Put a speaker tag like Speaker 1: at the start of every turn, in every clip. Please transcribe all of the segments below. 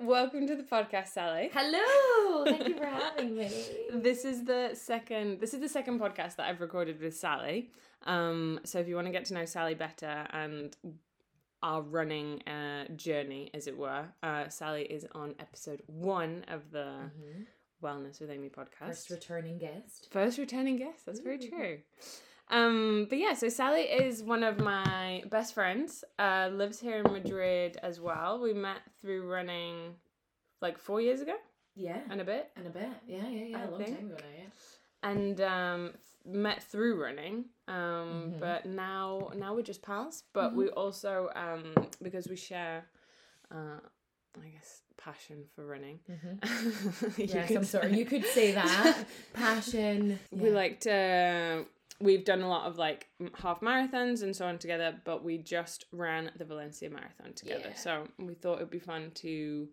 Speaker 1: Welcome to the podcast, Sally.
Speaker 2: Hello, thank you for having me.
Speaker 1: This is the second. This is the second podcast that I've recorded with Sally. Um, so if you want to get to know Sally better and our running uh, journey, as it were, uh, Sally is on episode one of the Wellness with Amy podcast.
Speaker 2: First returning guest.
Speaker 1: First returning guest. That's very true. Um, but yeah, so Sally is one of my best friends. Uh, lives here in Madrid as well. We met through running like four years ago
Speaker 2: Yeah,
Speaker 1: and a bit,
Speaker 2: and a bit. Yeah, yeah, yeah.
Speaker 1: I
Speaker 2: a long
Speaker 1: think.
Speaker 2: time ago now. Yeah.
Speaker 1: and um, met through running. Um,
Speaker 2: Mhm.
Speaker 1: but now now we're just pals. But
Speaker 2: Mhm.
Speaker 1: we also um because we share, uh, I guess passion for running. Could
Speaker 2: I'm sorry. You could say that. Passion.
Speaker 1: we like to we've done a lot of like half marathons and so on together but we just ran the valencia marathon together
Speaker 2: Yeah.
Speaker 1: so we thought it'd be fun to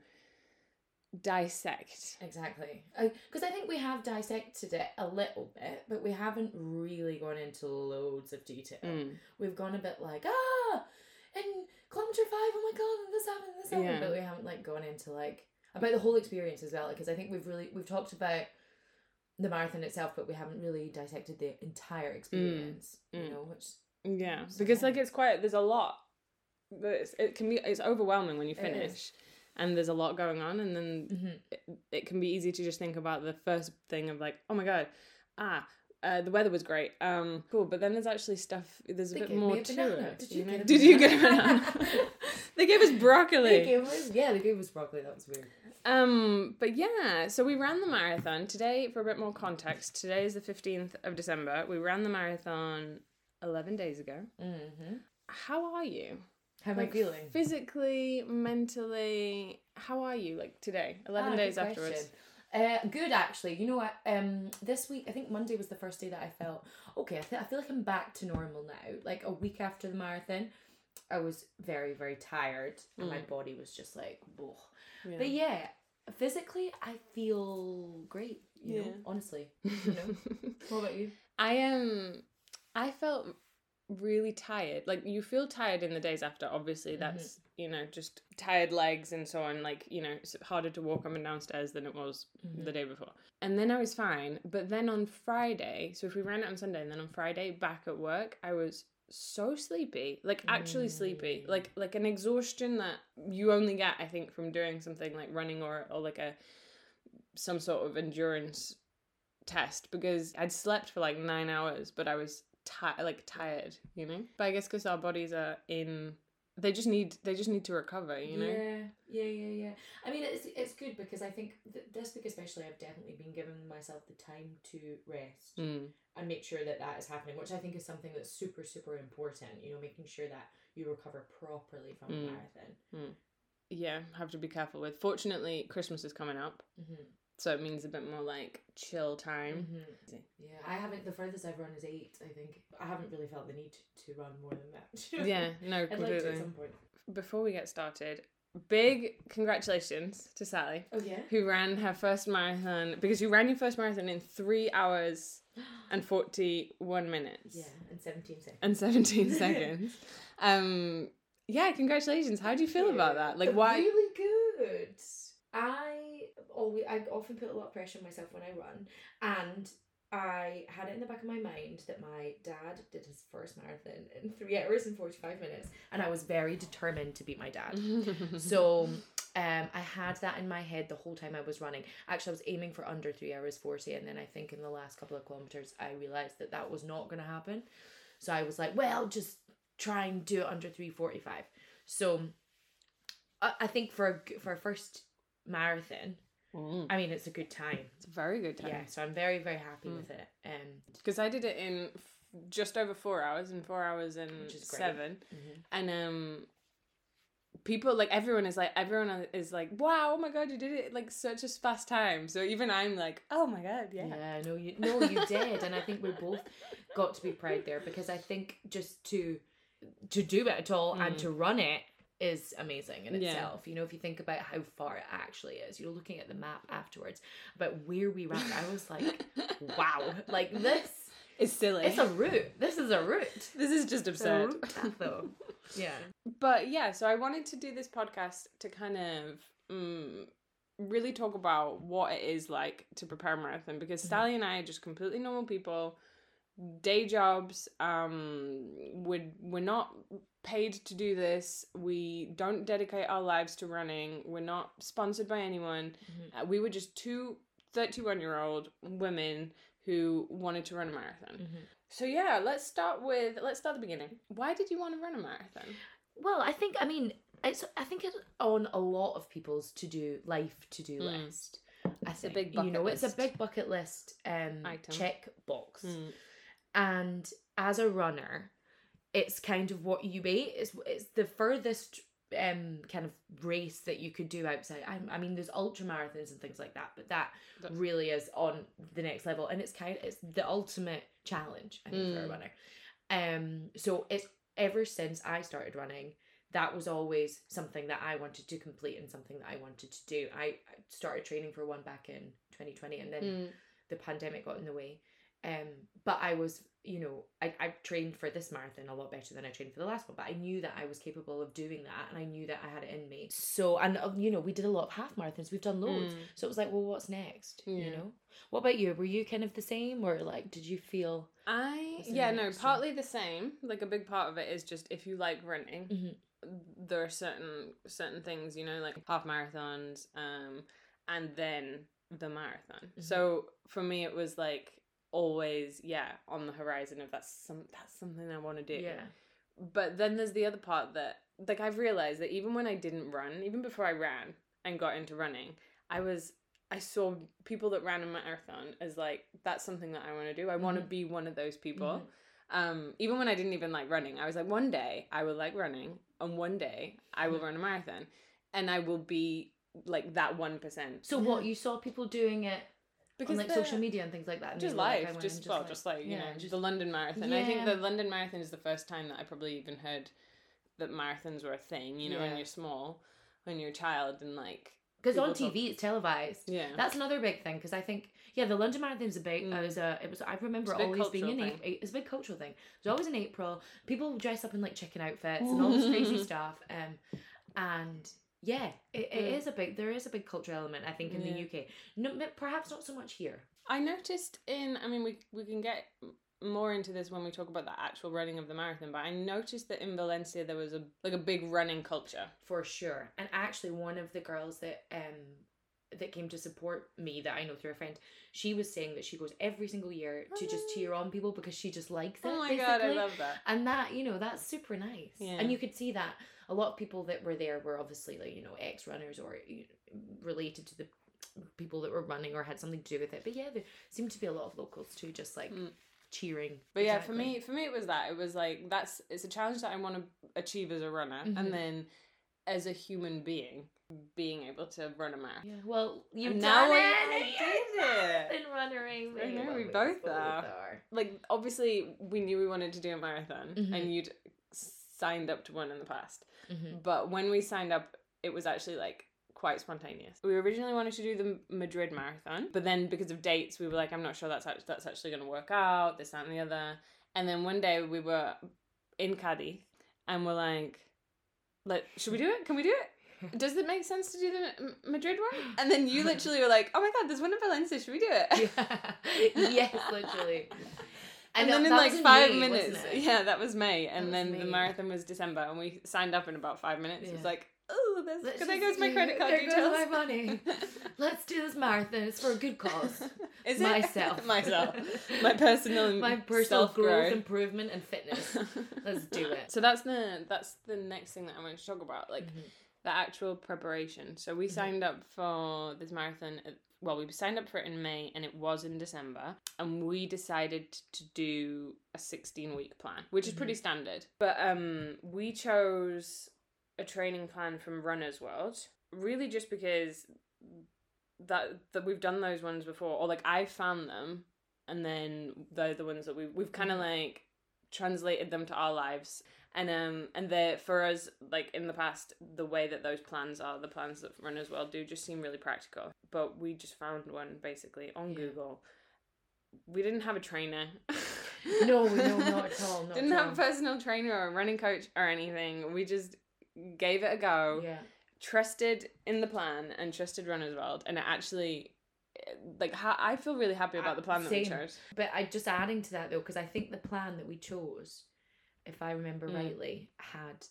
Speaker 1: dissect
Speaker 2: Exactly. Because I think we have dissected it a little bit, but we haven't really gone into loads of detail.
Speaker 1: Mm.
Speaker 2: We've gone a bit like, ah, in kilometer five, oh my god, and this happened, and this happened.
Speaker 1: Yeah.
Speaker 2: But we haven't like gone into like about the whole experience as well. Because I think we've really we've talked about the marathon itself, but we haven't really dissected the entire experience. You
Speaker 1: mm.
Speaker 2: know, which
Speaker 1: yeah
Speaker 2: So,
Speaker 1: because
Speaker 2: yeah.
Speaker 1: like it's quite there's a lot but it's, it can be it's overwhelming when you finish and there's a lot going on and then it, it can be easy to just think about the first thing of like oh my god ah uh, the weather was great um cool but then there's actually stuff there's a
Speaker 2: They
Speaker 1: bit more
Speaker 2: a
Speaker 1: to it
Speaker 2: Did
Speaker 1: you
Speaker 2: you
Speaker 1: know?
Speaker 2: get a
Speaker 1: did you get a
Speaker 2: banana?
Speaker 1: banana they gave us broccoli
Speaker 2: They gave us, yeah, they gave us broccoli. That was weird.
Speaker 1: Um, but yeah, so we ran the marathon today. For a bit more context, today is the fifteenth of December. We ran the marathon eleven days ago.
Speaker 2: Mm-hmm.
Speaker 1: How are you?
Speaker 2: How am
Speaker 1: Like,
Speaker 2: I feeling?
Speaker 1: Physically, mentally, how are you? Like today, eleven
Speaker 2: Ah,
Speaker 1: days afterwards.
Speaker 2: question. Uh, good actually. You know what? Um, this week I think Monday was the first day that I felt okay. I, th- I feel like I'm back to normal now. Like a week after the marathon, I was very very tired and my
Speaker 1: Mm.
Speaker 2: body was just like.
Speaker 1: Yeah.
Speaker 2: but yeah, physically I feel great. You
Speaker 1: Yeah.
Speaker 2: know, honestly. You know. what about you?
Speaker 1: I am. I felt really tired. Like you feel tired in the days after. Obviously,
Speaker 2: Mm-hmm.
Speaker 1: that's you know just tired legs and so on. Like you know, it's harder to walk up and downstairs than it was
Speaker 2: Mhm.
Speaker 1: the day before. And then I was fine. But then on Friday, so if we ran it on Sunday and then on Friday back at work, I was so sleepy. Like actually sleepy.
Speaker 2: Mm.
Speaker 1: Like like an exhaustion that you only get, I think, from doing something like running or or like a some sort of endurance test because I'd slept for like nine hours, but I was ti- like tired, you know. But I guess because our bodies are in, they just need they just need to recover, you know.
Speaker 2: Yeah, yeah, yeah, yeah. I mean, it's it's good because I think th- this week especially, I've definitely been giving myself the time to rest
Speaker 1: Mm.
Speaker 2: and make sure that that is happening, which I think is something that's super, super important. You know, making sure that you recover properly from
Speaker 1: Mm.
Speaker 2: a marathon.
Speaker 1: Yeah, have to be careful with. Fortunately, Christmas is coming up,
Speaker 2: Mm-hmm.
Speaker 1: So it means a bit more like chill time.
Speaker 2: Mm-hmm. Yeah, I haven't. The furthest I've run is eight. I think I haven't really felt the need to run more than that.
Speaker 1: Yeah, no,
Speaker 2: I'd like to at some point.
Speaker 1: Before we get started, big congratulations to Sally.
Speaker 2: Oh yeah.
Speaker 1: who ran her first marathon because you ran your first marathon in three hours and 41 minutes
Speaker 2: Yeah, and seventeen seconds.
Speaker 1: and 17 seconds um yeah congratulations how do you feel about that like why
Speaker 2: Really good. I always I often put a lot of pressure on myself when I run, and I had it in the back of my mind that my dad did his first marathon in three hours and forty five minutes, and I was very determined to beat my dad. So um, I had that in my head the whole time I was running. Actually, I was aiming for under three hours forty, and then I think in the last couple of kilometers, I realized that that was not going to happen. So I was like, well, just try and do it under three forty five. So I, I think for a, for a first marathon,
Speaker 1: Mm,
Speaker 2: I mean, it's a good time.
Speaker 1: it's a very good time.
Speaker 2: Yeah, so I'm very very happy
Speaker 1: Mm.
Speaker 2: with it. Um,
Speaker 1: because i did it in f- just over four hours in four hours and
Speaker 2: Which is great.
Speaker 1: seven
Speaker 2: mhm.
Speaker 1: and um people like everyone is like everyone is like wow oh my god you did it like such a fast time so even i'm like oh my god yeah,
Speaker 2: Yeah, no, you no, you did, and I think we both got to be proud there because I think just to to do it at all and
Speaker 1: Mm.
Speaker 2: to run it is amazing in
Speaker 1: Yeah.
Speaker 2: itself. You know, if you think about how far it actually is, you're looking at the map afterwards about where we ran, I was like, wow, like this,
Speaker 1: is silly
Speaker 2: it's a route. This is a route.
Speaker 1: this is just absurd
Speaker 2: though. Yeah.
Speaker 1: but yeah so i wanted to do this podcast to kind of um, really talk about what it is like to prepare a marathon because
Speaker 2: Mhm.
Speaker 1: Sally and I are just completely normal people, day jobs. Um, we're we're not paid to do this. We don't dedicate our lives to running. We're not sponsored by anyone.
Speaker 2: Mhm.
Speaker 1: Uh, we were just two 31 year old women who wanted to run a marathon.
Speaker 2: Mhm.
Speaker 1: So yeah, let's start with let's start at the beginning. Why did you want to run a marathon?
Speaker 2: Well, I think I mean it's I think it's on a lot of people's to do life to do
Speaker 1: Mm.
Speaker 2: list. I
Speaker 1: a
Speaker 2: think
Speaker 1: big
Speaker 2: you know
Speaker 1: bucket
Speaker 2: it's a big bucket list um
Speaker 1: Item.
Speaker 2: check box.
Speaker 1: Mm.
Speaker 2: And as a runner, it's kind of what you ate. It's it's the furthest um kind of race that you could do outside. I, I mean, there's ultra marathons and things like that, but that
Speaker 1: That's-
Speaker 2: really is on the next level, and it's kind it's the ultimate challenge I think for a
Speaker 1: Mm.
Speaker 2: runner. Um, so it's ever since I started running, that was always something that I wanted to complete and something that I wanted to do. I I started training for one back in 2020, and then
Speaker 1: Mm.
Speaker 2: the pandemic got in the way. Um, but I was, you know, I, I trained for this marathon a lot better than I trained for the last one. But I knew that I was capable of doing that, and I knew that I had it in me. So, and uh, you know, we did a lot of half marathons. We've done loads.
Speaker 1: Mm.
Speaker 2: So it was like, well, what's next? You know. What about you? Were you kind of the same, or like, did you feel?
Speaker 1: I yeah no partly the same. Like a big part of it is just if you like running,
Speaker 2: Mhm.
Speaker 1: there are certain certain things you know like half marathons, um, and then the marathon.
Speaker 2: Mhm.
Speaker 1: So for me, it was like always yeah on the horizon of that's some that's something I want to do.
Speaker 2: Yeah.
Speaker 1: But then there's the other part that like I've realized that even when I didn't run, even before I ran and got into running, I was I saw people that ran a marathon as like that's something that I want to do. I want to be one of those people.
Speaker 2: Mhm.
Speaker 1: Um even when I didn't even like running, I was like one day I will like running and one day I will
Speaker 2: Mhm.
Speaker 1: run a marathon and I will be like that 1%.
Speaker 2: So what you saw people doing it
Speaker 1: because
Speaker 2: on like social media and things like that,
Speaker 1: just
Speaker 2: you like,
Speaker 1: life, just,
Speaker 2: and
Speaker 1: well, just like you
Speaker 2: yeah,
Speaker 1: know,
Speaker 2: just-
Speaker 1: the London Marathon. I think the London Marathon is the first time that I probably even heard that marathons were a thing. You know, when you're small, when you're a child, and like
Speaker 2: because on
Speaker 1: people talk-
Speaker 2: TV it's televised.
Speaker 1: yeah,
Speaker 2: That's another big thing because I think yeah, the London Marathon's a big.
Speaker 1: Mm.
Speaker 2: Uh, was a, it was. I remember
Speaker 1: It's
Speaker 2: always being in April. It's a big cultural thing. It was always in April. People dress up in like chicken outfits and all this crazy stuff. Um, and yeah, it, it
Speaker 1: Mm.
Speaker 2: is a big. There is a big cultural element. I think in
Speaker 1: Yeah.
Speaker 2: the UK. No, perhaps not so much here.
Speaker 1: I noticed in. I mean, we we can get more into this when we talk about the actual running of the marathon, but I noticed that in Valencia there was a like a big running culture.
Speaker 2: for sure. And actually, one of the girls that um that came to support me that I know through a friend, she was saying that she goes every single year to just
Speaker 1: Oh.
Speaker 2: cheer on people because she just likes it.
Speaker 1: Oh my god, I love that.
Speaker 2: and that you know that's super nice
Speaker 1: Yeah.
Speaker 2: and you could see that a lot of people that were there were obviously like you know ex runners or related to the people that were running or had something to do with it but yeah there seemed to be a lot of locals too just like
Speaker 1: Mm.
Speaker 2: cheering
Speaker 1: But yeah, for me, for me, it was that. It was like that's it's a challenge that I want to achieve as a runner,
Speaker 2: Mhm.
Speaker 1: and then as a human being, being able to run a marathon.
Speaker 2: yeah well you now done
Speaker 1: I-
Speaker 2: it
Speaker 1: I did it.
Speaker 2: in runnering
Speaker 1: I know, we both are. Like obviously, we knew we wanted to do a marathon,
Speaker 2: Mhm.
Speaker 1: and you'd signed up to one in the past.
Speaker 2: Mhm.
Speaker 1: But when we signed up, it was actually like quite spontaneous. We originally wanted to do the Madrid marathon, but then because of dates, we were like, I'm not sure that's act- that's actually going to work out. This, that, and the other. And then one day we were in Cadiz, and we're like, like, should we do it? Can we do it? Does it make sense to do the Madrid one?" And then you literally were like, "Oh my god, there's one in Valencia. Should we do it?"
Speaker 2: yes literally
Speaker 1: And, then in like five
Speaker 2: May,
Speaker 1: minutes, yeah, that was May, and then the marathon was December, and we signed up in about five minutes. It was like, oh, there goes my credit card
Speaker 2: there
Speaker 1: details.
Speaker 2: goes my money. Let's do this marathon. It's for a good cause.
Speaker 1: Is it
Speaker 2: Myself.
Speaker 1: myself, my personal,
Speaker 2: My personal growth, improvement, and fitness. Let's do it.
Speaker 1: So that's the that's the next thing that I wanted to talk about, like
Speaker 2: Mhm.
Speaker 1: the actual preparation. So we
Speaker 2: Mhm.
Speaker 1: signed up for this marathon. At, well, we signed up for it in May, and it was in December. And we decided to do a sixteen week plan, which is pretty
Speaker 2: Mm-hmm.
Speaker 1: standard. But um, we chose a training plan from Runner's World, really just because that that we've done those ones before, or like I found them, and then they're the ones that we we've kind of
Speaker 2: Mhm.
Speaker 1: like translated them to our lives and um and they for us like in the past the way that those plans are the plans that Runner's World do just seem really practical but we just found one basically on
Speaker 2: Yeah.
Speaker 1: google we didn't have a trainer
Speaker 2: No, no, not at all. Not
Speaker 1: didn't
Speaker 2: at
Speaker 1: have a personal trainer or a running coach or anything we just gave it a go
Speaker 2: Yeah.
Speaker 1: trusted in the plan and trusted Runner's World, and it actually, like, ha- I feel really happy about the plan that we chose.
Speaker 2: But I just adding to that though, because I think the plan that we chose, if I remember
Speaker 1: Mm.
Speaker 2: rightly, had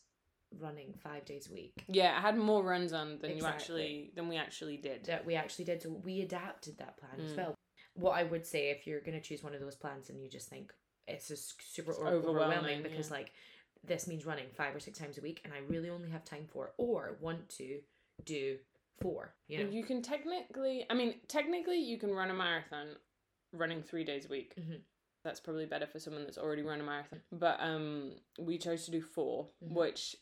Speaker 2: running five days a week.
Speaker 1: Yeah, I had more runs on than you actually than we actually did.
Speaker 2: That we actually did. So we adapted that plan as
Speaker 1: Mm.
Speaker 2: well. What I would say if you're going to choose one of those plans and you just think it's just super
Speaker 1: It's
Speaker 2: overwhelming,
Speaker 1: overwhelming,
Speaker 2: because
Speaker 1: yeah.
Speaker 2: like this means running five or six times a week and I really only have time for or want to do four. You know.
Speaker 1: You can technically, I mean, technically, you can run a marathon running three days a week.
Speaker 2: Mhm.
Speaker 1: That's probably better for someone that's already run a marathon. But um, we chose to do 4
Speaker 2: Mhm.
Speaker 1: which,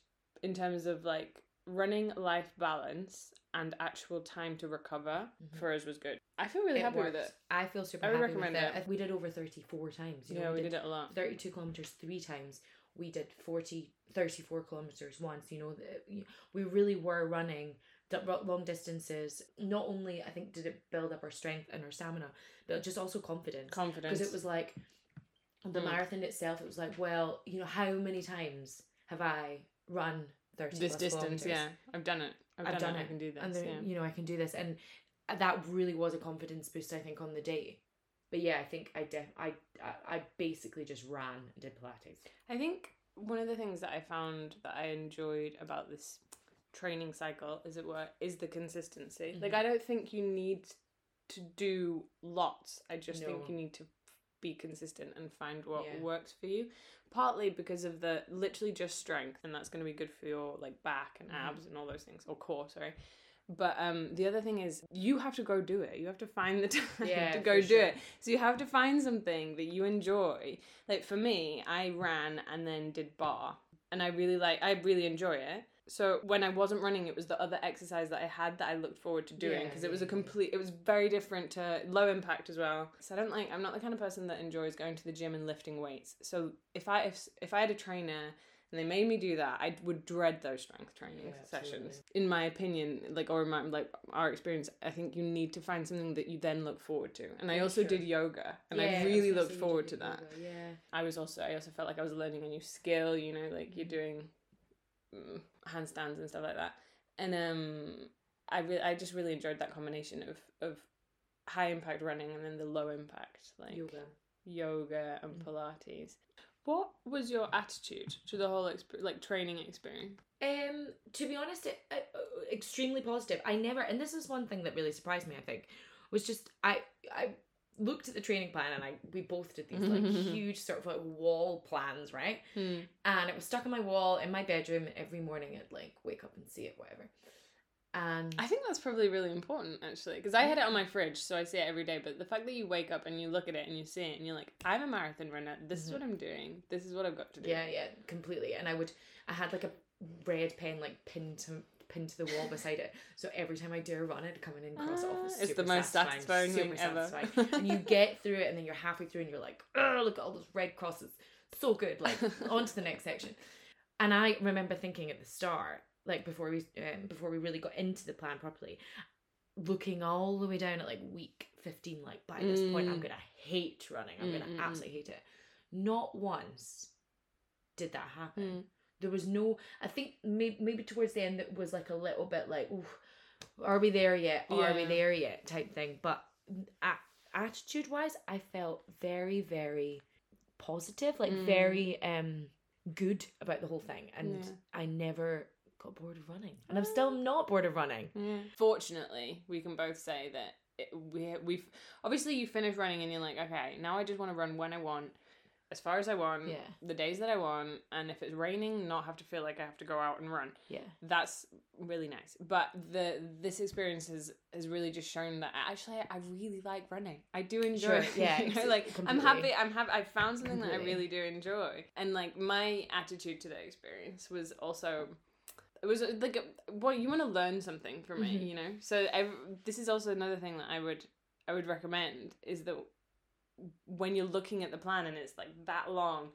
Speaker 1: in terms of like running life balance and actual time to recover,
Speaker 2: Mhm.
Speaker 1: for us was good. I feel really
Speaker 2: It
Speaker 1: happy with
Speaker 2: works.
Speaker 1: it.
Speaker 2: I feel super
Speaker 1: I would
Speaker 2: happy
Speaker 1: recommend
Speaker 2: with it.
Speaker 1: it.
Speaker 2: We did over 34 times. You know,
Speaker 1: yeah, we did it a lot.
Speaker 2: 32 kilometers three times we did 40 34 kilometers once you know we really were running long distances not only i think did it build up our strength and our stamina but just also confidence
Speaker 1: Confidence.
Speaker 2: because it was like the
Speaker 1: Mm.
Speaker 2: marathon itself it was like well you know how many times have i run 30
Speaker 1: this distance.
Speaker 2: kilometers?
Speaker 1: Yeah, I've done it. I've,
Speaker 2: I've
Speaker 1: done,
Speaker 2: done
Speaker 1: it.
Speaker 2: it,
Speaker 1: I can do this.
Speaker 2: and then
Speaker 1: yeah.
Speaker 2: you know i can do this and that really was a confidence boost i think on the day but yeah i think i def i i, I basically just ran and did pilates
Speaker 1: I think one of the things that I found that I enjoyed about this training cycle, as it were, is the consistency. Like,
Speaker 2: Mhm.
Speaker 1: I don't think you need to do lots. I just
Speaker 2: No.
Speaker 1: think you need to be consistent and find what
Speaker 2: Yeah.
Speaker 1: works for you. Partly because of the literally just strength, and that's going to be good for your like back and
Speaker 2: Mhm.
Speaker 1: abs and all those things, or core, sorry. But um, the other thing is you have to go do it. You have to find the time
Speaker 2: Yeah,
Speaker 1: to go do
Speaker 2: sure.
Speaker 1: it. So you have to find something that you enjoy. Like for me, I ran and then did barre, and I really like. I really enjoy it. So when I wasn't running, it was the other exercise that I had that I looked forward to doing
Speaker 2: Yeah,
Speaker 1: because it was a complete. It was very different to low impact as well. So I don't like. I'm not the kind of person that enjoys going to the gym and lifting weights. So if I if if I had a trainer and they made me do that, I would dread those strength training
Speaker 2: Yeah,
Speaker 1: sessions. In my opinion, like or in my like our experience, I think you need to find something that you then look forward to. And I also
Speaker 2: sure.
Speaker 1: did yoga, and
Speaker 2: Yeah,
Speaker 1: I really looked forward to that.
Speaker 2: yoga, Yeah.
Speaker 1: I was also I also felt like I was learning a new skill. You know, like you're doing mm, handstands and stuff like that. And um, I re- I just really enjoyed that combination of of high impact running and then the low impact like
Speaker 2: Yoga.
Speaker 1: yoga and
Speaker 2: Mm.
Speaker 1: Pilates. What was your attitude to the whole exp- like training experience?
Speaker 2: Um, to be honest, it, uh, uh, extremely positive. I never, and this is one thing that really surprised me. I think was just I I looked at the training plan and I we both did these like huge sort of like wall plans, right? And it was stuck on my wall in my bedroom every morning. I'd like wake up and see it, whatever. And
Speaker 1: I think that's probably really important actually because I had it on my fridge, so I see it every day. But the fact that you wake up and you look at it and you see it and you're like, I'm a marathon runner. This is
Speaker 2: Mhm.
Speaker 1: what I'm doing. This is what I've got to do.
Speaker 2: yeah, yeah, completely. And I would, I had like a red pen like pinned to pinned to the wall beside it. So every time I do a run, I'd come in and cross it off.
Speaker 1: Ah,
Speaker 2: It's,
Speaker 1: it's the most satisfying thing ever.
Speaker 2: satisfying. and you get through it, and then you're halfway through, and you're like, oh, look at all those red crosses. So good. Like on to the next section. And I remember thinking at the start, like before we um, before we really got into the plan properly, looking all the way down at like week fifteen, like by this point, I'm
Speaker 1: Mm.
Speaker 2: gonna hate running. I'm
Speaker 1: Mm, mm,
Speaker 2: gonna
Speaker 1: mm.
Speaker 2: absolutely hate it. Not once did that happen.
Speaker 1: Mm.
Speaker 2: There was no. I think maybe maybe towards the end it was like a little bit like, are we there yet? Are we there yet? Type thing. But attitude wise, I felt very very positive, like
Speaker 1: Mm.
Speaker 2: very um good about the whole thing, and
Speaker 1: Yeah.
Speaker 2: I never got bored of running, and I'm still not bored of running.
Speaker 1: Yeah. Fortunately, we can both say that it, we we've obviously you finish running and you're like, okay, now I just want to run when I want, as far as I want,
Speaker 2: Yeah.
Speaker 1: the days that I want, and if it's raining, not have to feel like I have to go out and run.
Speaker 2: Yeah.
Speaker 1: That's really nice. But the this experience has has really just shown that actually I really like running. I do enjoy.
Speaker 2: Sure,
Speaker 1: it.
Speaker 2: yeah,
Speaker 1: You know, like I'm happy. I'm happy. I found something that I really do enjoy, and like my attitude to the experience was also it was uh, like well you want to learn something from it
Speaker 2: Mhm.
Speaker 1: you know so ev this is also another thing that i would i would recommend is that when you're looking at the plan and it's like that long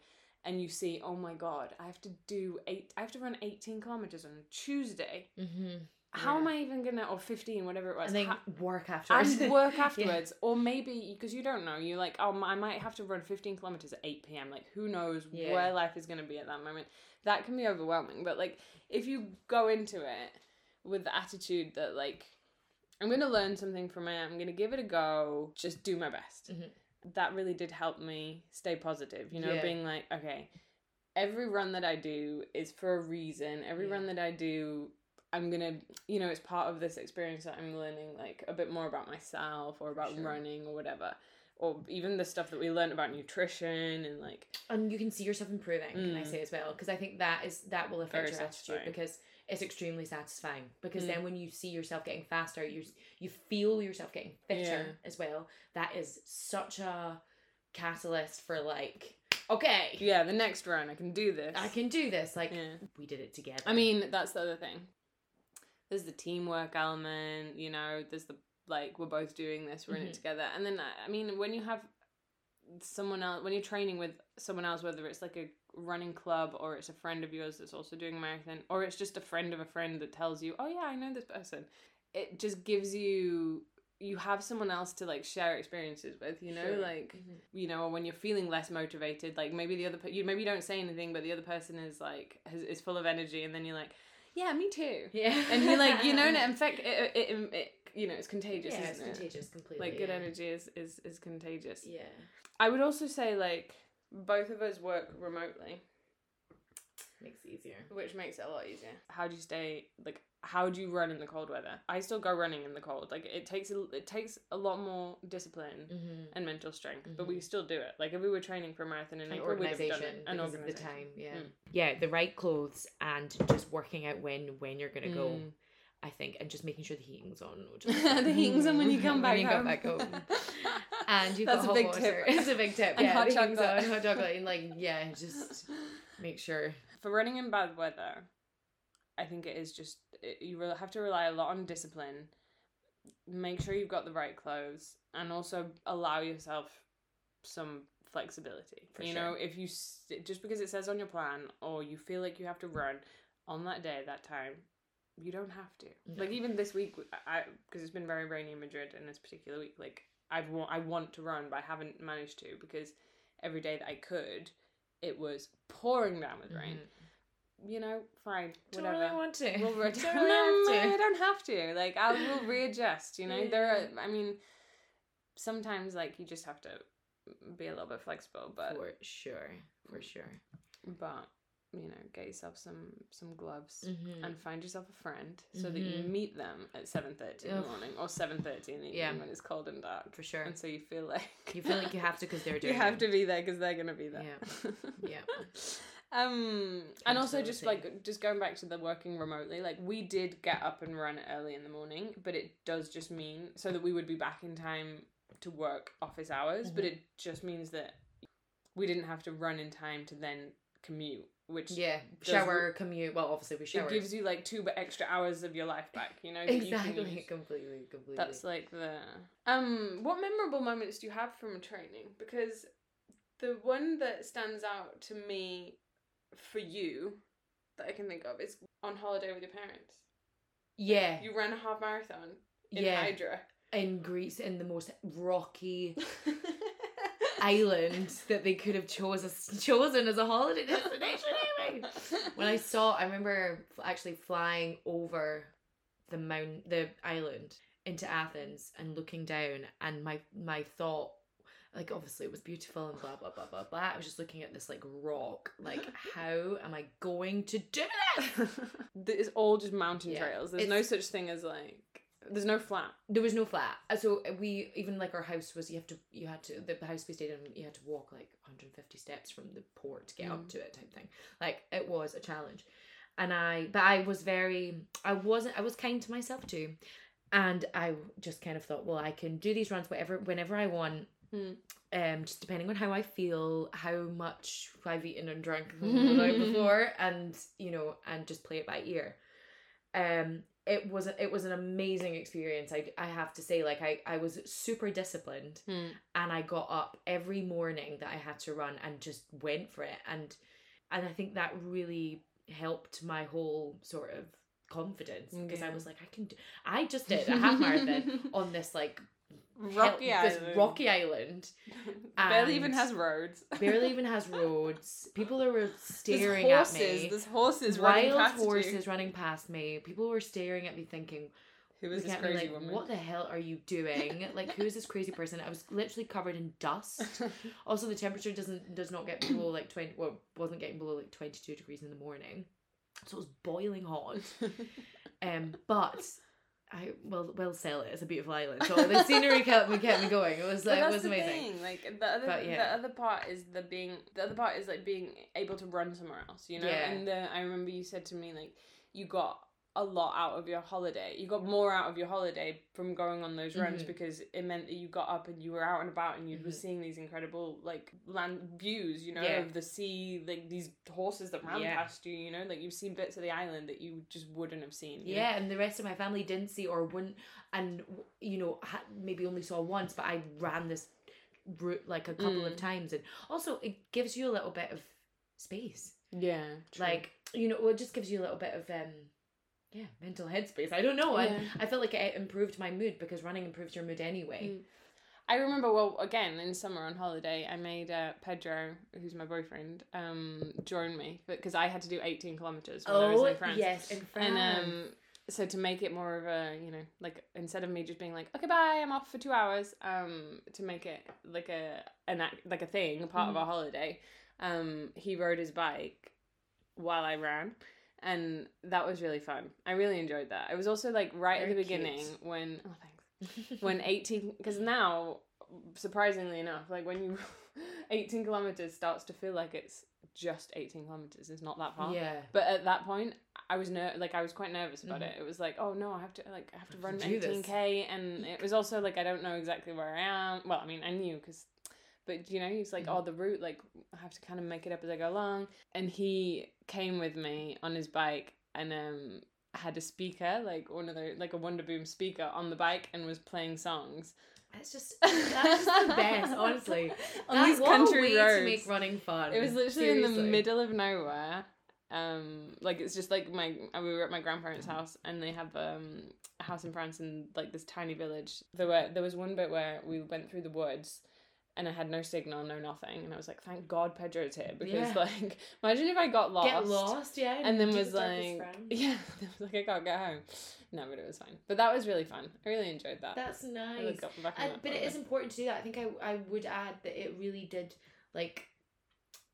Speaker 1: and you see oh my god i have to do eight i have to run 18 kilometers on Tuesday
Speaker 2: Mm-hmm.
Speaker 1: how
Speaker 2: Yeah.
Speaker 1: am i even gonna or 15 whatever it was
Speaker 2: And then
Speaker 1: how-
Speaker 2: work afterwards.
Speaker 1: and work
Speaker 2: Yeah.
Speaker 1: afterwards or maybe because you don't know you're like oh i might have to run 15 kilometers at 8 p.m like who knows
Speaker 2: Yeah.
Speaker 1: where life is going to be at that moment that can be overwhelming but like if you go into it with the attitude that like I'm gonna learn something from it. I'm gonna give it a go. Just do my best.
Speaker 2: Mhm.
Speaker 1: That really did help me stay positive. You know,
Speaker 2: Yeah.
Speaker 1: being like, okay, every run that I do is for a reason. Every
Speaker 2: Yeah.
Speaker 1: run that I do, I'm gonna, you know, it's part of this experience that I'm learning like a bit more about myself or about
Speaker 2: Sure.
Speaker 1: running or whatever. Or even the stuff that we learned about nutrition and like
Speaker 2: and you can see yourself improving can i
Speaker 1: Mm.
Speaker 2: say as well because i think that is that will affect
Speaker 1: Very
Speaker 2: your attitude because it's extremely satisfying because
Speaker 1: Mm.
Speaker 2: then when you see yourself getting faster you you feel yourself getting fitter
Speaker 1: Yeah.
Speaker 2: as well that is such a catalyst for like okay
Speaker 1: yeah, the next run I can do this.
Speaker 2: i can do this like
Speaker 1: Yeah.
Speaker 2: we did it together
Speaker 1: I mean, that's the other thing. There's the teamwork element, you know, there's the like we're both doing this, we're in it
Speaker 2: Mhm.
Speaker 1: together. And then I mean, when you have someone else when you're training with someone else whether it's like a running club or it's a friend of yours that's also doing a marathon or it's just a friend of a friend that tells you, "Oh yeah, I know this person." It just gives you you have someone else to like share experiences with, you know,
Speaker 2: Sure.
Speaker 1: like
Speaker 2: Mhm.
Speaker 1: you know, or when you're feeling less motivated, like maybe the other per- you maybe you don't say anything, but the other person is like has, is full of energy, and then you're like, yeah, me too,
Speaker 2: yeah
Speaker 1: and you're like, you know, and in fact, it, it, it, it you know, it's contagious,
Speaker 2: yeah,
Speaker 1: isn't
Speaker 2: it's
Speaker 1: it?
Speaker 2: contagious completely
Speaker 1: Like good
Speaker 2: yeah.
Speaker 1: energy is is is contagious.
Speaker 2: yeah
Speaker 1: I would also say like both of us work remotely,
Speaker 2: makes it easier
Speaker 1: which makes it a lot easier. How do you stay like? How do you run in the cold weather? I still go running in the cold. Like it takes a, it takes a lot more discipline
Speaker 2: mm-hmm.
Speaker 1: and mental strength, but we still do it. Like if we were training for a marathon in
Speaker 2: an
Speaker 1: April, we'd have done
Speaker 2: organization
Speaker 1: it. An
Speaker 2: of the time yeah
Speaker 1: Mm.
Speaker 2: yeah the right clothes and just working out when when you're gonna go
Speaker 1: Mm.
Speaker 2: I think, and just making sure the heating's on. Which
Speaker 1: the heating's on when you come back
Speaker 2: when you
Speaker 1: home.
Speaker 2: come back home. And you've
Speaker 1: That's
Speaker 2: got
Speaker 1: a
Speaker 2: hot
Speaker 1: big
Speaker 2: water.
Speaker 1: tip.
Speaker 2: It's a big tip.
Speaker 1: And
Speaker 2: yeah,
Speaker 1: hot chocolate.
Speaker 2: on, hot chocolate, and like yeah, just make sure.
Speaker 1: for running in bad weather, I think it is just it, you really have to rely a lot on discipline. Make sure you've got the right clothes, and also allow yourself some flexibility.
Speaker 2: For
Speaker 1: you
Speaker 2: sure.
Speaker 1: know, if you s- just because it says on your plan or you feel like you have to run on that day, that time, you don't have to.
Speaker 2: No.
Speaker 1: Like even this week, I because it's been very rainy in Madrid, in this particular week, like I've wa- I want to run, but I haven't managed to because every day that I could, it was pouring down with rain. Mm-hmm. You know, fine,
Speaker 2: Don't
Speaker 1: whatever.
Speaker 2: really want to.
Speaker 1: We'll re-
Speaker 2: Don't really have
Speaker 1: I
Speaker 2: to.
Speaker 1: don't have to. Like I will readjust. You know, there are. I mean, sometimes like you just have to be a little bit flexible, but
Speaker 2: For sure, for sure.
Speaker 1: but you know, get yourself some some gloves
Speaker 2: Mm-hmm.
Speaker 1: and find yourself a friend so that you
Speaker 2: Mhm.
Speaker 1: meet them at seven thirty in the morning or seven thirty in the evening
Speaker 2: Yeah.
Speaker 1: when it's cold and dark,
Speaker 2: For sure.
Speaker 1: and so you feel like
Speaker 2: You feel like you have to because they're doing
Speaker 1: you have
Speaker 2: it.
Speaker 1: to be there because they're gonna be there.
Speaker 2: Yeah. yeah.
Speaker 1: Um, and also just like just going back to the working remotely, like we did get up and run early in the morning, but it does just mean so that we would be back in time to work office hours, but
Speaker 2: Mhm.
Speaker 1: it just means that we didn't have to run in time to then commute, which
Speaker 2: Yeah. Shower, commute. Well, obviously we shower.
Speaker 1: it gives you like two extra hours of your life back, you know. that you
Speaker 2: exactly, completely, completely.
Speaker 1: That's like the um. What memorable moments do you have from training? Because the one that stands out to me for you that I can think of is on holiday with your parents.
Speaker 2: yeah,
Speaker 1: You ran a half marathon in
Speaker 2: yeah.
Speaker 1: Hydra.
Speaker 2: In Greece, in the most rocky island that they could have chose as, chosen as a holiday destination. When I saw, I remember actually flying over the mount, the island into Athens and looking down, and my my thought, like obviously it was beautiful and blah blah blah blah blah. I was just looking at this like rock, like how am I going to do this?
Speaker 1: it's all just mountain
Speaker 2: Yeah.
Speaker 1: trails. There's no such thing as like. There's no flat.
Speaker 2: There was no flat, Uh, so we even like our house was you have to you had to the house we stayed in you had to walk like 150 steps from the port to get up
Speaker 1: Mm.
Speaker 2: to it type thing. Like it was a challenge, and I but I was very I wasn't I was kind to myself too, and I just kind of thought well I can do these runs whatever whenever I want.
Speaker 1: Mm.
Speaker 2: Um, just depending on how I feel, how much I've eaten and drank the night before, and you know, and just play it by ear. Um, it was it was an amazing experience. I I have to say, like I I was super disciplined,
Speaker 1: Hmm.
Speaker 2: and I got up every morning that I had to run and just went for it, and and I think that really helped my whole sort of confidence because I was like, I can do. I just did a half marathon on this like
Speaker 1: Rocky
Speaker 2: hell- this
Speaker 1: Island.
Speaker 2: rocky island
Speaker 1: barely even has roads.
Speaker 2: barely even has roads. People are staring
Speaker 1: horses.
Speaker 2: at me.
Speaker 1: There's horses running
Speaker 2: Wild
Speaker 1: past
Speaker 2: horses
Speaker 1: you.
Speaker 2: running past me. People were staring at me, thinking,
Speaker 1: Who is this crazy
Speaker 2: like,
Speaker 1: woman?
Speaker 2: "What the hell are you doing? like, who is this crazy person?" I was literally covered in dust. Also, the temperature doesn't does not get below like twenty. Well, wasn't getting below like twenty two degrees in the morning, so it was boiling hot. Um, but I will will sell it It's a beautiful island. So the scenery kept me kept me going. It was like it was amazing.
Speaker 1: thing. Like the other,
Speaker 2: But,
Speaker 1: the other part is the being. The other part is like being able to run somewhere else. You know.
Speaker 2: Yeah.
Speaker 1: And the, I remember you said to me like you got a lot out of your holiday. You got more out of your holiday from going on those runs
Speaker 2: Mhm.
Speaker 1: because it meant that you got up and you were out and about and you were
Speaker 2: Mhm.
Speaker 1: seeing these incredible like land views. You know,
Speaker 2: Yeah.
Speaker 1: of the sea, like these horses that ran
Speaker 2: Yeah.
Speaker 1: past you. You know, like you've seen bits of the island that you just wouldn't have seen. you know?
Speaker 2: Yeah, and the rest of my family didn't see or wouldn't, and you know, ha- maybe only saw once. But I ran this route like a couple of
Speaker 1: Mm.
Speaker 2: times, and also it gives you a little bit of space.
Speaker 1: Yeah. true.
Speaker 2: Like you know, well, it just gives you a little bit of um, yeah, mental headspace. I don't know. I
Speaker 1: Yeah.
Speaker 2: I felt like it improved my mood because running improves your mood anyway.
Speaker 1: Mm. I remember well again in summer on holiday I made uh, Pedro who's my boyfriend um join me because I had to do 18 kilometers when I was in France
Speaker 2: Oh, yes, in France.
Speaker 1: and um so to make it more of a you know like instead of me just being like okay bye I'm off for 2 hours um to make it like a an act, like a thing a part of
Speaker 2: Mhm.
Speaker 1: our holiday um he rode his bike while I ran and that was really fun I really enjoyed that I was also like right at
Speaker 2: Very
Speaker 1: the
Speaker 2: cute.
Speaker 1: beginning when oh thanks when 18 because now surprisingly enough like when you 18 kilometers starts to feel like it's just 18 kilometers it's not that far
Speaker 2: yeah,
Speaker 1: but at that point i was ner- like i was quite nervous about
Speaker 2: Mhm.
Speaker 1: it it was like oh no i have to like i have to run
Speaker 2: have to do this.
Speaker 1: 18k and it was also like i don't know exactly where i am well i mean i knew because but you know he's like
Speaker 2: Mhm.
Speaker 1: oh the route like i have to kind of make it up as i go along and he came with me on his bike and um had a speaker like one of the like a Wonderboom speaker on the bike and was playing songs
Speaker 2: it's just that's just the best. Honestly,
Speaker 1: on
Speaker 2: That-
Speaker 1: these country roads
Speaker 2: to make running fun.
Speaker 1: it was literally in the middle of nowhere. Um, like it's just like my uh, we were at my grandparents' house and they have um a house in France in like this tiny village. There were there was one bit where we went through the woods and I had no signal, no nothing, and I was like, thank God Pedro's here because
Speaker 2: Yeah.
Speaker 1: like imagine if I got lost.
Speaker 2: Get lost, yeah,
Speaker 1: And then was like, yeah, I was like, I can't get home. No, but it was fine. But that was really fun. I really enjoyed that.
Speaker 2: That's
Speaker 1: I
Speaker 2: nice.
Speaker 1: back on that
Speaker 2: but it is important to do that. I think I I would add that it really did like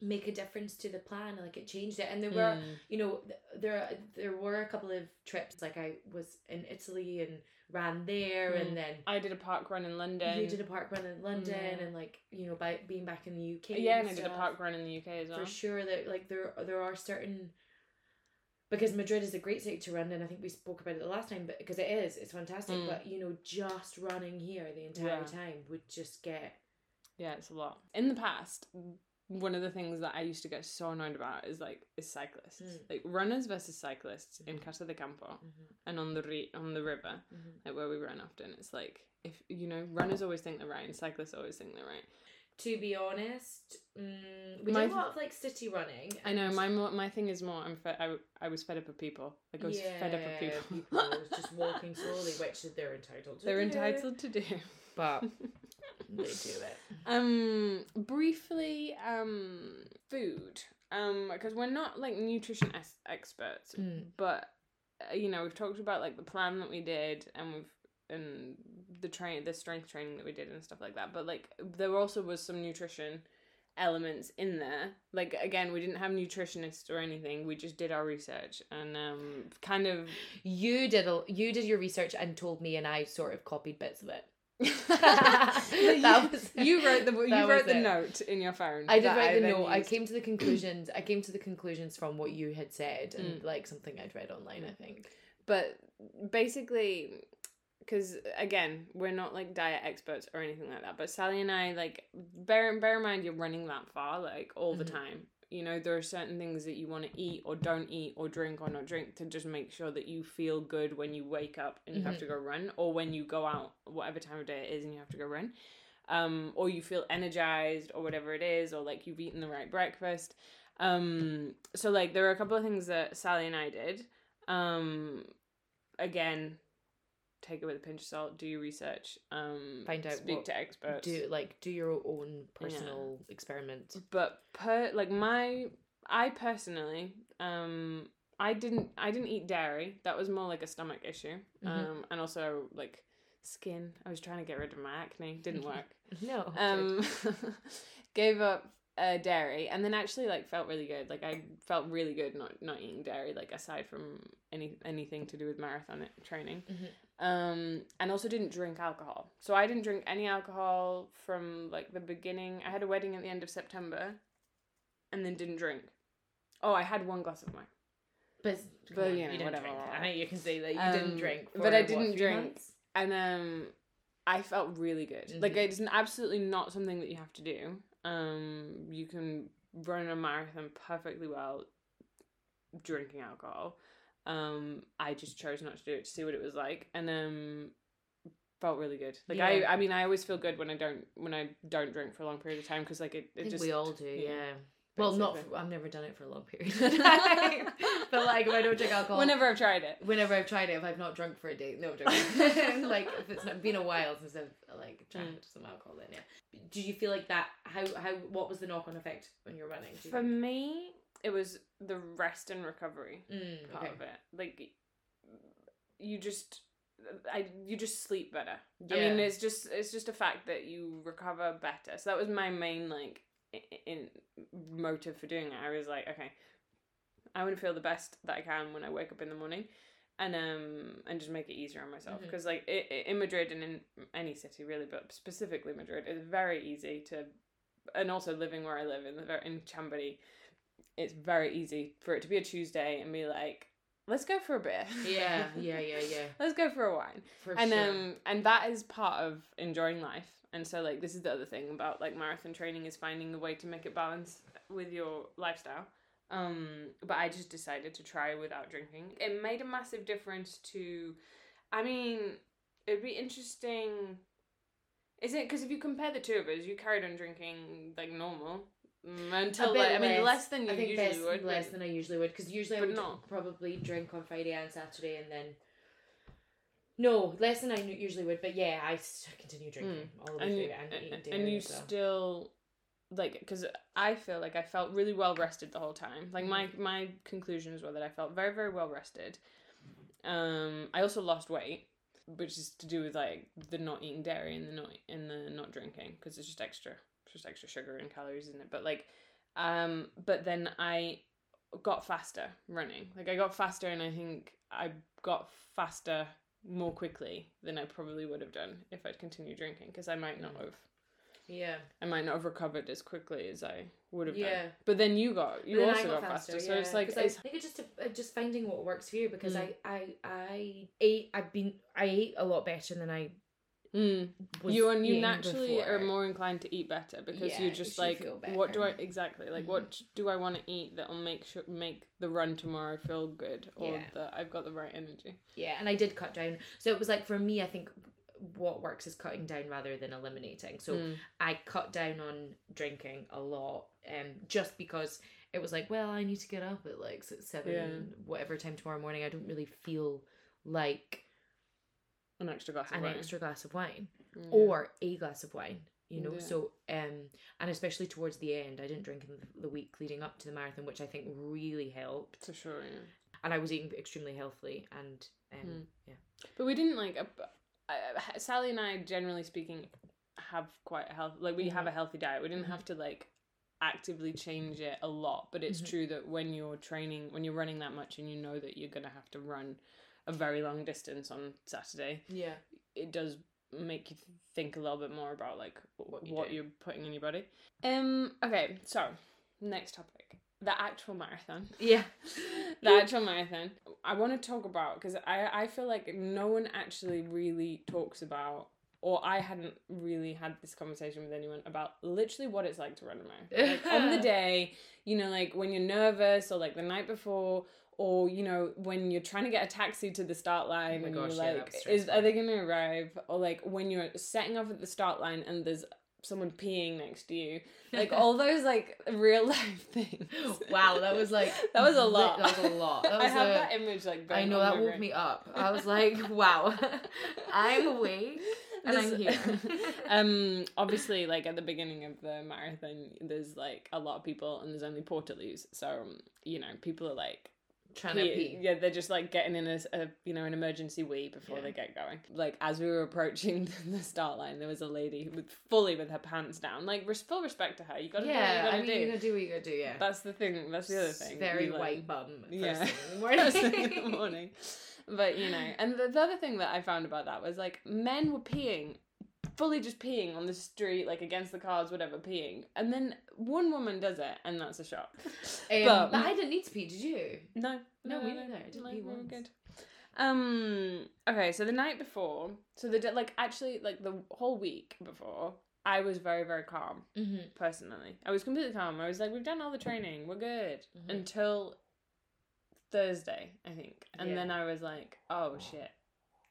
Speaker 2: make a difference to the plan. Like it changed it, and there were
Speaker 1: Mm.
Speaker 2: you know there there were a couple of trips. Like I was in Italy and ran there,
Speaker 1: Mm.
Speaker 2: and then.
Speaker 1: I did a park run in London.
Speaker 2: You did a park run in London,
Speaker 1: Yeah.
Speaker 2: and like you know, by being back in the UK,
Speaker 1: yeah, and I did a park run in the UK as well.
Speaker 2: for sure that like there there are certain because Madrid is a great city to run and I think we spoke about it the last time but because it is it's fantastic
Speaker 1: Mm.
Speaker 2: but you know just running here the entire
Speaker 1: Yeah.
Speaker 2: time would just get
Speaker 1: Yeah, it's a lot. In the past, one of the things that I used to get so annoyed about is like is cyclists,
Speaker 2: Mm.
Speaker 1: like runners versus cyclists in
Speaker 2: Mhm.
Speaker 1: Casa de Campo
Speaker 2: Mhm,
Speaker 1: and on the re- on the river,
Speaker 2: mhm.
Speaker 1: like where we run often. It's like if you know, runners always think they're right and cyclists always think they're right.
Speaker 2: to be honest mm, we
Speaker 1: My-
Speaker 2: did a lot of like city running
Speaker 1: I know my my thing is more. I'm fed. I, I was fed up of people. Like I was fed up of
Speaker 2: Yeah,
Speaker 1: people.
Speaker 2: people just walking slowly which they're entitled to
Speaker 1: they're
Speaker 2: do,
Speaker 1: entitled to do.
Speaker 2: but they do it
Speaker 1: Um, briefly, um, food. Um, because we're not like nutrition es- experts,
Speaker 2: Mm.
Speaker 1: but uh, you know we've talked about like the plan that we did, and we've and the train, the strength training that we did, and stuff like that. But like there also was some nutrition elements in there. Like again, we didn't have nutritionists or anything. We just did our research and um, kind of.
Speaker 2: you did a, you did your research and told me and I sort of copied bits of it
Speaker 1: that
Speaker 2: was-
Speaker 1: you wrote the you wrote the
Speaker 2: it.
Speaker 1: note in your phone.
Speaker 2: I did write the
Speaker 1: then
Speaker 2: note. I came to the conclusions. I came to the conclusions from what you had said and
Speaker 1: Mm.
Speaker 2: like something I'd read online. I think.
Speaker 1: but basically because again we're not like diet experts or anything like that but sally and i like bear, bear in mind you're running that far like all the
Speaker 2: Mhm.
Speaker 1: time you know there are certain things that you want to eat or don't eat or drink or not drink to just make sure that you feel good when you wake up and you have
Speaker 2: Mhm.
Speaker 1: to go run or when you go out whatever time of day it is and you have to go run um or you feel energized or whatever it is or like you've eaten the right breakfast um so like there are a couple of things that sally and i did um again take it with a pinch of salt. Do your research. Um,
Speaker 2: Find out
Speaker 1: Speak
Speaker 2: what-
Speaker 1: to experts.
Speaker 2: Do like do your own personal experiment.
Speaker 1: but per like my I personally um I didn't I didn't eat dairy. That was more like a stomach issue.
Speaker 2: Mhm.
Speaker 1: Um and also like skin. I was trying to get rid of my acne. Didn't work.
Speaker 2: No.
Speaker 1: um gave up uh, dairy and then actually like felt really good. Like I felt really good not not eating dairy like aside from any anything to do with marathon training.
Speaker 2: Mhm.
Speaker 1: Um and also didn't drink alcohol. So I didn't drink any alcohol from like the beginning. I had a wedding at the end of September and then didn't drink. Oh, I had one glass of wine.
Speaker 2: But,
Speaker 1: But, you know, whatever.
Speaker 2: drink. I know you can see that you
Speaker 1: Um,
Speaker 2: didn't drink,
Speaker 1: but I didn't drink.
Speaker 2: months?
Speaker 1: and um I felt really good. Like
Speaker 2: Mhm.
Speaker 1: it's absolutely not something that you have to do. Um you can run a marathon perfectly well drinking alcohol. Um I just chose not to do it to see what it was like and um felt really good. Like
Speaker 2: Yeah.
Speaker 1: I I mean I always feel good when I don't when I don't drink for a long period of time because like it,
Speaker 2: I
Speaker 1: it
Speaker 2: think
Speaker 1: just
Speaker 2: we all do,
Speaker 1: yeah,
Speaker 2: yeah. Well, not. For, I've never done it for a long period of time, but like if I don't drink alcohol,
Speaker 1: whenever I've tried it.
Speaker 2: whenever I've tried it, if I've not drunk for a day, no, like if it's not been a while since I've like tried
Speaker 1: Mm.
Speaker 2: some alcohol, then yeah. Did you feel like that? How how what was the knock on effect when you're running? you
Speaker 1: For
Speaker 2: think?
Speaker 1: me it was the rest and recovery.
Speaker 2: Mm,
Speaker 1: part
Speaker 2: okay.
Speaker 1: of it. Like you just I you just sleep better. I mean, it's just it's just a fact that you recover better. So that was my main like in motive for doing it. I was like, okay, I want to feel the best that I can when I wake up in the morning. And um and just make it easier on myself because like i i- in Madrid and in any city really, but specifically Madrid, it's very easy to, and also living where I live in the in Chambery, it's very easy for it to be a Tuesday and be like, let's go for a beer.
Speaker 2: Yeah, yeah, yeah, yeah.
Speaker 1: let's go for a wine.
Speaker 2: For
Speaker 1: and
Speaker 2: sure.
Speaker 1: um and that is part of enjoying life. And so like this is the other thing about like marathon training is finding a way to make it balance with your lifestyle. Um but I just decided to try without drinking. It made a massive difference to I mean, it'd be interesting is it because if you compare the two of us, you carried on drinking like normal until like, I mean
Speaker 2: less.
Speaker 1: than you
Speaker 2: I think
Speaker 1: usually
Speaker 2: less,
Speaker 1: would.
Speaker 2: less than I usually would because usually I would
Speaker 1: not.
Speaker 2: probably drink on Friday and Saturday and then. No, less than I usually would, but yeah, I continue drinking all the way
Speaker 1: Hmm. and
Speaker 2: through
Speaker 1: you,
Speaker 2: and eating
Speaker 1: and,
Speaker 2: dinner.
Speaker 1: and you
Speaker 2: so.
Speaker 1: still like because I feel like I felt really well rested the whole time. Like my
Speaker 2: Mm-hmm.
Speaker 1: my conclusions were that I felt very very well rested. Um, I also lost weight, which is to do with like the not eating dairy and the not and the not drinking because it's just extra, it's just extra sugar and calories isn't it. But like, um, but then I got faster running. Like I got faster, and I think I got faster more quickly than I probably would have done if I'd continued drinking because I might not
Speaker 2: Mm.
Speaker 1: have
Speaker 2: yeah,
Speaker 1: I might not have recovered as quickly as I would have
Speaker 2: Yeah.
Speaker 1: done. But then you got you also
Speaker 2: I
Speaker 1: got, faster, so
Speaker 2: yeah.
Speaker 1: it's like
Speaker 2: 'Cause I
Speaker 1: it's,
Speaker 2: think it's just a, just finding what works for you because
Speaker 1: Mm.
Speaker 2: I I I ate I've been I ate a lot better than I
Speaker 1: mm, you and you naturally
Speaker 2: before.
Speaker 1: are more inclined to eat better because
Speaker 2: Yeah,
Speaker 1: you're just like what do I exactly like
Speaker 2: Mhm.
Speaker 1: what do I want to eat that'll make sure make the run tomorrow feel good or
Speaker 2: Yeah.
Speaker 1: that I've got the right energy.
Speaker 2: yeah, and I did cut down. So it was like for me, I think what works is cutting down rather than eliminating. So
Speaker 1: Mm.
Speaker 2: I cut down on drinking a lot, um, just because it was like, well, I need to get up at like seven,
Speaker 1: Yeah.
Speaker 2: whatever time tomorrow morning. I don't really feel like
Speaker 1: an extra glass of
Speaker 2: an
Speaker 1: wine.
Speaker 2: extra glass of wine
Speaker 1: Yeah.
Speaker 2: or a glass of wine. You know,
Speaker 1: Yeah.
Speaker 2: so um, and especially towards the end, I didn't drink in the, week leading up to the marathon, which I think really helped.
Speaker 1: for sure. Yeah.
Speaker 2: And I was eating extremely healthily, and um,
Speaker 1: Mm.
Speaker 2: yeah,
Speaker 1: But we didn't like. Uh, uh, Sally and I, generally speaking, have quite a health. Like we
Speaker 2: Mm-hmm.
Speaker 1: have a healthy diet. We didn't have to like actively change it a lot. But it's
Speaker 2: Mhm.
Speaker 1: true that when you're training, when you're running that much, and you know that you're gonna have to run a very long distance on Saturday,
Speaker 2: yeah,
Speaker 1: it does make you think a little bit more about like
Speaker 2: What
Speaker 1: what,
Speaker 2: you
Speaker 1: you
Speaker 2: do.
Speaker 1: are putting in your body. Um. Okay. So next topic, the actual marathon
Speaker 2: yeah,
Speaker 1: the actual marathon i want to talk about because I, I feel like no one actually really talks about or i hadn't really had this conversation with anyone about literally what it's like to run a marathon like on the day you know like when you're nervous or like the night before or you know when you're trying to get a taxi to the start oh line
Speaker 2: Oh
Speaker 1: and
Speaker 2: gosh,
Speaker 1: you're
Speaker 2: yeah,
Speaker 1: like is are they going to arrive or like when you're setting off at the start line and there's someone peeing next to you, like all those like real life things.
Speaker 2: Wow, that was like
Speaker 1: that was a lot.
Speaker 2: That was a lot. That
Speaker 1: I
Speaker 2: was
Speaker 1: have
Speaker 2: a-
Speaker 1: that image like.
Speaker 2: Very
Speaker 1: I
Speaker 2: know that woke
Speaker 1: brain.
Speaker 2: me up. I was like, wow, I'm awake and I'm here.
Speaker 1: um obviously like at the beginning of the marathon there's like a lot of people and there's only portaloos so um, you know people are like
Speaker 2: Trying to pee.
Speaker 1: yeah they're just like getting in a you know an emergency wee before
Speaker 2: Yeah.
Speaker 1: they get going like as we were approaching the start line there was a lady with fully with her pants down like full respect to her you gotta do what
Speaker 2: Yeah,
Speaker 1: you gotta
Speaker 2: I mean,
Speaker 1: do
Speaker 2: you gotta do what you gotta do. Yeah,
Speaker 1: that's the thing that's the other thing
Speaker 2: Very
Speaker 1: like-
Speaker 2: white bum. First
Speaker 1: yeah.
Speaker 2: thing in the morning.
Speaker 1: First in the morning. But you know, and the, the other thing that I found about that was like men were peeing, fully just peeing on the street, like against the cars, whatever, peeing, and then one woman does it, and that's a shock.
Speaker 2: Um,
Speaker 1: But-
Speaker 2: but, I didn't need to pee. Did you?
Speaker 1: No,
Speaker 2: No, neither. I didn't
Speaker 1: no,
Speaker 2: pee
Speaker 1: we were good. Um. Okay, so the night before, so the like actually like the whole week before, I was very very calm
Speaker 2: Mm-hmm.
Speaker 1: personally. I was completely calm. I was like, we've done all the training, we're good
Speaker 2: Mhm.
Speaker 1: until Thursday, I think, and
Speaker 2: Yeah.
Speaker 1: then I was like, oh shit,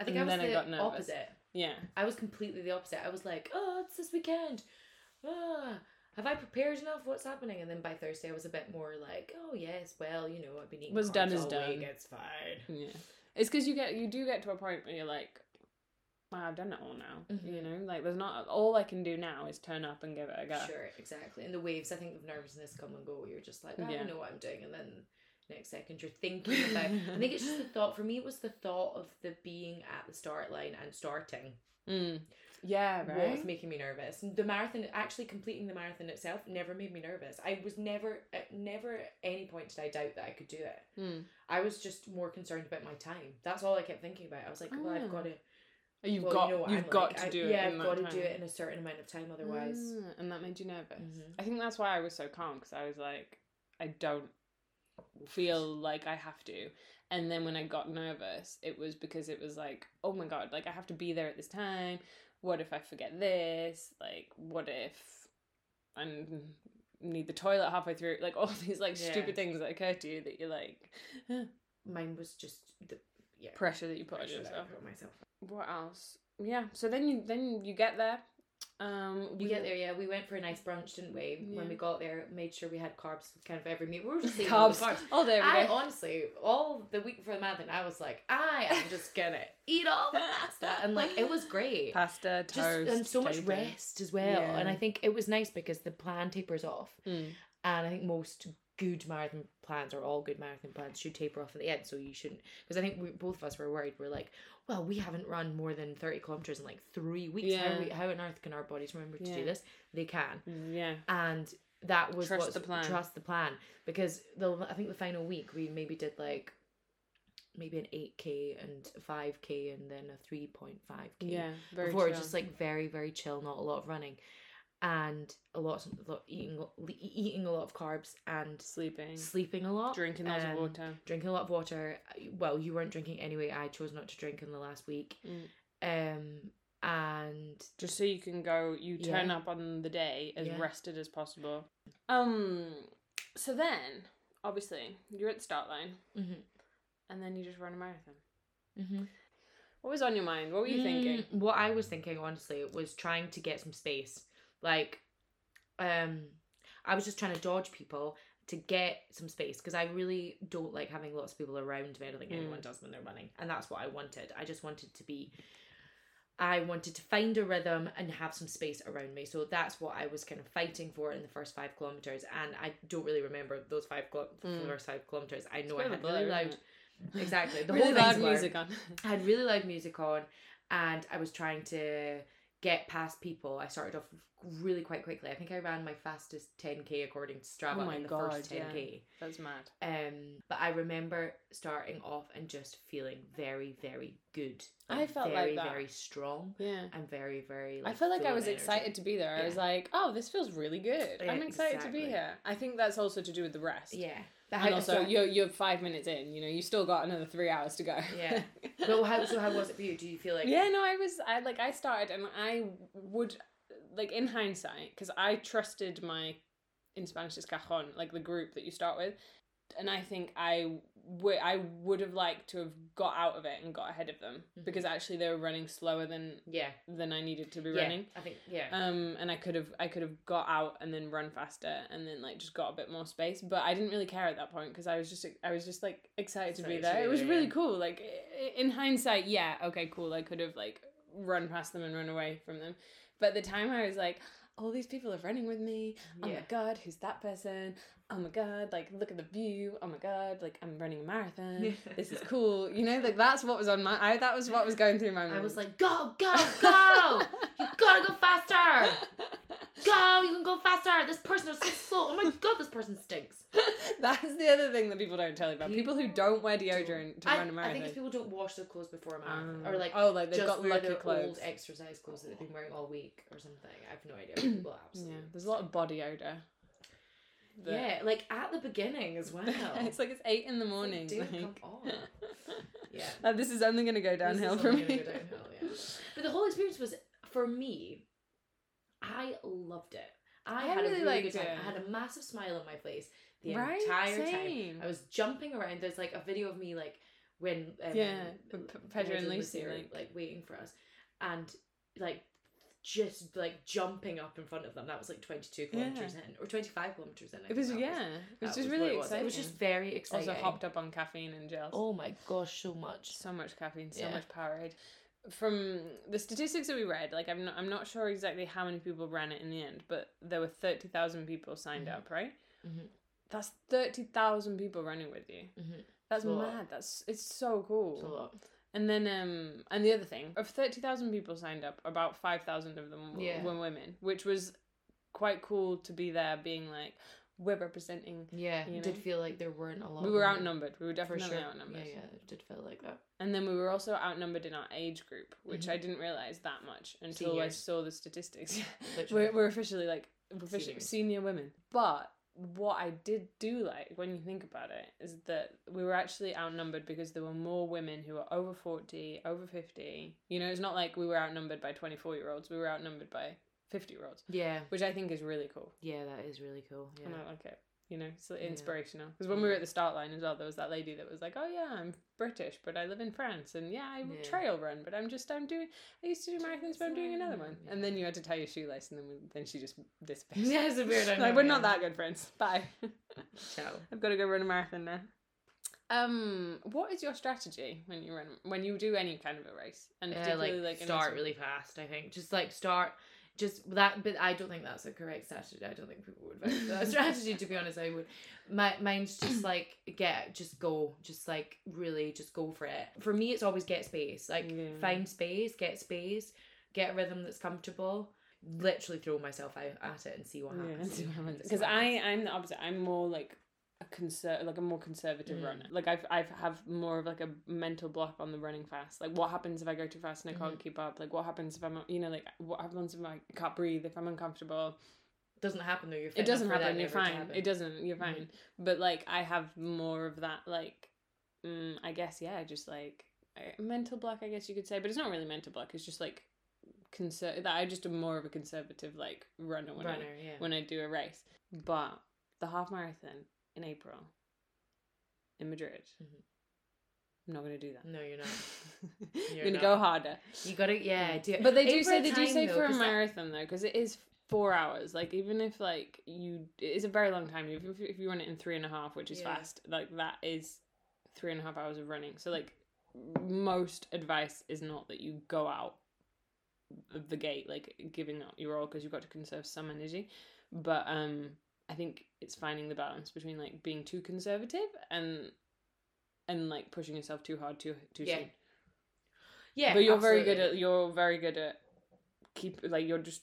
Speaker 2: I think
Speaker 1: And
Speaker 2: I was
Speaker 1: then I
Speaker 2: the
Speaker 1: got nervous.
Speaker 2: opposite.
Speaker 1: yeah.
Speaker 2: I was completely the opposite. I was like, oh, it's this weekend. Ah, have I prepared enough? What's happening? And then by Thursday, I was a bit more like, oh yes, well, you know, I've been eating. Carbs
Speaker 1: done is
Speaker 2: all
Speaker 1: done.
Speaker 2: Week. It's fine.
Speaker 1: Yeah, it's because you get you do get to a point where you're like, wow, I've done it all now.
Speaker 2: Mhm.
Speaker 1: You know, like there's not all I can do now is turn up and give it a go.
Speaker 2: Sure, exactly. And the waves, I think, of nervousness come and go. You're just like, "Ah, I
Speaker 1: Yeah.
Speaker 2: don't know what I'm doing, and then next second you're thinking about. I think it's just the thought. For me, it was the thought of the being at the start line and starting.
Speaker 1: Mm. Yeah, right.
Speaker 2: was making me nervous? The marathon, actually completing the marathon itself, never made me nervous. I was never, at never at any point did I doubt that I could do it.
Speaker 1: Mm.
Speaker 2: I was just more concerned about my time. That's all I kept thinking about. I was like, well,
Speaker 1: Ah.
Speaker 2: I've got to.
Speaker 1: You've
Speaker 2: well,
Speaker 1: got
Speaker 2: you know
Speaker 1: you've
Speaker 2: I'm
Speaker 1: got
Speaker 2: like.
Speaker 1: to
Speaker 2: I-
Speaker 1: do it.
Speaker 2: Yeah,
Speaker 1: in
Speaker 2: I've got to
Speaker 1: time.
Speaker 2: do it in a certain amount of time. Otherwise,
Speaker 1: Ah, and that made you nervous.
Speaker 2: Mhm.
Speaker 1: I think that's why I was so calm because I was like, I don't feel like I have to. And then when I got nervous, it was because it was like, oh my god, like I have to be there at this time. What if I forget this? Like, what if I need the toilet halfway through? Like all these like
Speaker 2: Yeah.
Speaker 1: stupid things that occur to you that you're like
Speaker 2: mine was just the yeah
Speaker 1: pressure that you put on yourself.
Speaker 2: put myself.
Speaker 1: What else? Yeah. So then you then you get there. Um,
Speaker 2: We
Speaker 1: we-
Speaker 2: get there, yeah. We went for a nice brunch, didn't we?
Speaker 1: Yeah.
Speaker 2: When we got there, made sure we had carbs with kind of every meal. We were just eating all the
Speaker 1: carbs Oh, there we
Speaker 2: I
Speaker 1: day.
Speaker 2: honestly, all the week before the marathon, I was like, I am just gonna eat all the pasta, and like it was great.
Speaker 1: Pasta,
Speaker 2: Just
Speaker 1: toast,
Speaker 2: and so much rest as well, and I think it was nice because the plan tapers off,
Speaker 1: Mm.
Speaker 2: and I think most good marathon plans or all good marathon plans should taper off at the end, so you shouldn't. Because I think we, both of us were worried. We're like, well, we haven't run more than thirty kilometers in like three weeks. How we, how on earth can our bodies remember to
Speaker 1: Yeah.
Speaker 2: do this? They can
Speaker 1: Mm, Yeah.
Speaker 2: and that was
Speaker 1: Trust the plan.
Speaker 2: Trust the plan because the I think the final week we maybe did like maybe an eight k and five k and then a three point five k.
Speaker 1: Yeah. Very
Speaker 2: before
Speaker 1: chill.
Speaker 2: just like very very chill, not a lot of running, and a lot, a lot eating eating a lot of carbs and
Speaker 1: sleeping,
Speaker 2: sleeping a lot,
Speaker 1: drinking lots
Speaker 2: um,
Speaker 1: of water.
Speaker 2: drinking a lot of water. Well, you weren't drinking anyway. I chose not to drink in the last week.
Speaker 1: Mm.
Speaker 2: Um, and
Speaker 1: Just so you can go, you turn
Speaker 2: Yeah.
Speaker 1: up on the day as
Speaker 2: Yeah.
Speaker 1: rested as possible. Um. So then, obviously, you're at the start line,
Speaker 2: mhm,
Speaker 1: and then you just run a marathon.
Speaker 2: mhm.
Speaker 1: What was on your mind? What were you thinking?
Speaker 2: Mm, What I was thinking, honestly, was trying to get some space. Like, um, I was just trying to dodge people to get some space because I really don't like having lots of people around me. I don't think anyone
Speaker 1: Mm.
Speaker 2: does when they're running, and that's what I wanted. I just wanted to be. I wanted to find a rhythm and have some space around me. So that's what I was kind of fighting for in the first five kilometers. And I don't really remember those five kilo-
Speaker 1: Mm.
Speaker 2: first five kilometers. I know I had really loud, exactly the
Speaker 1: really
Speaker 2: whole
Speaker 1: loud music on.
Speaker 2: I had really loud music on and I was trying to get past people. I started off really quite quickly. I think I ran my fastest 10k according to Strava
Speaker 1: Oh my
Speaker 2: in the
Speaker 1: God,
Speaker 2: first 10k.
Speaker 1: That's mad.
Speaker 2: Um, but I remember starting off and just feeling very, very good.
Speaker 1: I felt like
Speaker 2: very,
Speaker 1: that.
Speaker 2: very strong
Speaker 1: Yeah.
Speaker 2: and very, very.
Speaker 1: I felt like I was
Speaker 2: energy.
Speaker 1: excited to be there. I was like, oh, this feels really good.
Speaker 2: Yeah,
Speaker 1: I'm excited to be here. I think that's also to do with the rest.
Speaker 2: Yeah. But
Speaker 1: And also,
Speaker 2: so-
Speaker 1: you're you're five minutes in. You know, you still got another three hours to go.
Speaker 2: Yeah. But how so? How was it for you? Do you feel like?
Speaker 1: yeah, no, I was. I like. I started, and I would like in hindsight because I trusted my in Spanish is cajon, like the group that you start with. And I think I would I would have liked to have got out of it and got ahead of them
Speaker 2: Mhm.
Speaker 1: because actually they were running slower than
Speaker 2: Yeah.
Speaker 1: than I needed to be
Speaker 2: yeah.
Speaker 1: running.
Speaker 2: I think yeah.
Speaker 1: Um, and I could have I could have got out and then run faster and then like just got a bit more space, but I didn't really care at that point because I was just I was just like excited to be there.
Speaker 2: be
Speaker 1: It was
Speaker 2: there,
Speaker 1: really cool. Like in hindsight, yeah, okay, cool. I could have like run past them and run away from them, but at the time I was like, all these people are running with me. Oh
Speaker 2: yeah.
Speaker 1: my god, who's that person? Oh my god, like look at the view. Oh my god, like I'm running a marathon. this is cool. You know, like that's what was on my. I that was what was going through my mind.
Speaker 2: I was like, go, go, go! you gotta go faster! Go! You can go faster! This person is so slow. Oh my god, this person stinks.
Speaker 1: That's the other thing that people don't tell you about. People who don't wear deodorant to
Speaker 2: I,
Speaker 1: run a marathon.
Speaker 2: I think it's people don't wash their clothes before a marathon,
Speaker 1: Um,
Speaker 2: or like
Speaker 1: oh, like they've got lucky clothes.
Speaker 2: old exercise clothes that they've been wearing all week or something. I have no idea. People
Speaker 1: yeah,
Speaker 2: absolutely.
Speaker 1: there's a lot of body odor.
Speaker 2: Yeah, like at the beginning as well.
Speaker 1: it's like it's eight in the
Speaker 2: It's like,
Speaker 1: morning.
Speaker 2: dude,
Speaker 1: like-
Speaker 2: come on. Yeah.
Speaker 1: Like, this is only gonna go downhill for me.
Speaker 2: go downhill, yeah. But the whole experience was for me. I loved it. I,
Speaker 1: I
Speaker 2: had
Speaker 1: really
Speaker 2: a really
Speaker 1: liked
Speaker 2: good time.
Speaker 1: it.
Speaker 2: I had a massive smile on my face the
Speaker 1: right?
Speaker 2: entire time. I was jumping around. There's like a video of me like when um,
Speaker 1: Yeah, Pedro and Lucy, like-
Speaker 2: like waiting for us, and like just like jumping up in front of them. That was like 22 kilometers in or 25 kilometers in. I
Speaker 1: It was yeah. It was just
Speaker 2: what
Speaker 1: really
Speaker 2: it was.
Speaker 1: exciting.
Speaker 2: It was just very exciting.
Speaker 1: also hopped up on caffeine and gels.
Speaker 2: Oh my gosh, so much.
Speaker 1: so much caffeine, so
Speaker 2: Yeah.
Speaker 1: much Powerade. From the statistics that we read, like I'm not, I'm not sure exactly how many people ran it in the end, but there were thirty thousand people signed
Speaker 2: Mhm.
Speaker 1: up, right?
Speaker 2: Mhm.
Speaker 1: That's thirty thousand people running with you.
Speaker 2: Mm-hmm.
Speaker 1: That's
Speaker 2: It's a lot.
Speaker 1: mad. That's it's so cool.
Speaker 2: It's a lot.
Speaker 1: And then, um, and the other thing, of thirty thousand people signed up, about five thousand of them w-
Speaker 2: Yeah.
Speaker 1: were women, which was quite cool to be there, being like, we're representing.
Speaker 2: Yeah,
Speaker 1: You
Speaker 2: it did
Speaker 1: know?
Speaker 2: feel like there weren't a lot.
Speaker 1: We were
Speaker 2: women,
Speaker 1: outnumbered. We were
Speaker 2: for
Speaker 1: definitely
Speaker 2: sure.
Speaker 1: outnumbered.
Speaker 2: Yeah, yeah, it did feel like that.
Speaker 1: And then we were also outnumbered in our age group, which. I didn't realize that much until I
Speaker 2: Seniors.
Speaker 1: saw the statistics.
Speaker 2: Literally.
Speaker 1: we're, we're officially like we're officially
Speaker 2: Seniors.
Speaker 1: senior women. But what I did do like when you think about it is that we were actually outnumbered because there were more women who were over 40, over 50. You know, it's not like we were outnumbered by 24 year olds, we were outnumbered by 50 year olds,
Speaker 2: Yeah,
Speaker 1: which I think is really cool.
Speaker 2: yeah, that is really cool. Yeah.
Speaker 1: And I like it. You know, it's inspirational. Because when we were at the start line as well, there was that lady that was like, "Oh yeah, I'm British, but I live in France, and yeah, I
Speaker 2: Yeah.
Speaker 1: trail run, but I'm just I'm doing I used to do marathons, but I'm doing another one."
Speaker 2: Yeah.
Speaker 1: And then you had to tie your shoelace, and then we, then she just disappeared.
Speaker 2: Yeah, it's a weird.
Speaker 1: Like
Speaker 2: know,
Speaker 1: we're
Speaker 2: yeah.
Speaker 1: not that good friends. Bye.
Speaker 2: Ciao.
Speaker 1: I've got to go run a marathon now. Um, what is your strategy when you run when you do any kind of a race, and
Speaker 2: Uh, like,
Speaker 1: like,
Speaker 2: start really fast. I think just like start. Just that, but I don't think that's a correct strategy. I don't think people would vote for that strategy. To be honest, I would. My mine's just like get, just go, just like really, just go for it. For me, it's always get space. Like
Speaker 1: Yeah.
Speaker 2: find space, get space, get a rhythm that's comfortable. Literally throw myself out at it and see what happens.
Speaker 1: and see what happens.
Speaker 2: See
Speaker 1: Because I. I'm the opposite. I'm more like a conser like a more conservative
Speaker 2: Mm.
Speaker 1: runner. Like I've I've have more of like a mental block on the running fast. Like what happens if I go too fast and I
Speaker 2: Mm-hmm.
Speaker 1: can't keep up? Like what happens if I'm you know like what happens if I can't breathe? If I'm uncomfortable?
Speaker 2: doesn't happen though. You're
Speaker 1: It doesn't happen. You're fine.
Speaker 2: happen.
Speaker 1: It doesn't. You're
Speaker 2: Mhm.
Speaker 1: fine. But like I have more of that like. Mm, I guess yeah, just like mental block. I guess you could say, but it's not really mental block. It's just like conser. That I just am more of a conservative like runner when I.
Speaker 2: Yeah.
Speaker 1: when I do a race. But the half marathon in April in Madrid,
Speaker 2: Mhm.
Speaker 1: I'm not going to do that.
Speaker 2: no, you're not. You're
Speaker 1: going to go harder.
Speaker 2: You gotta yeah. Do.
Speaker 1: But they do say they do say
Speaker 2: though,
Speaker 1: for a
Speaker 2: 'cause that-
Speaker 1: marathon though, because it is four hours. Like even if like you, it's a very long time. If if, if you run it in three and a half, which is
Speaker 2: Yeah.
Speaker 1: fast, like that is three and a half hours of running. So like most advice is not that you go out of the gate like giving up your all because you've got to conserve some energy but um i think it's finding the balance between like being too conservative and and like pushing yourself too hard too too
Speaker 2: Yeah.
Speaker 1: soon
Speaker 2: Yeah,
Speaker 1: but you're very good at you're very good at keep like you're just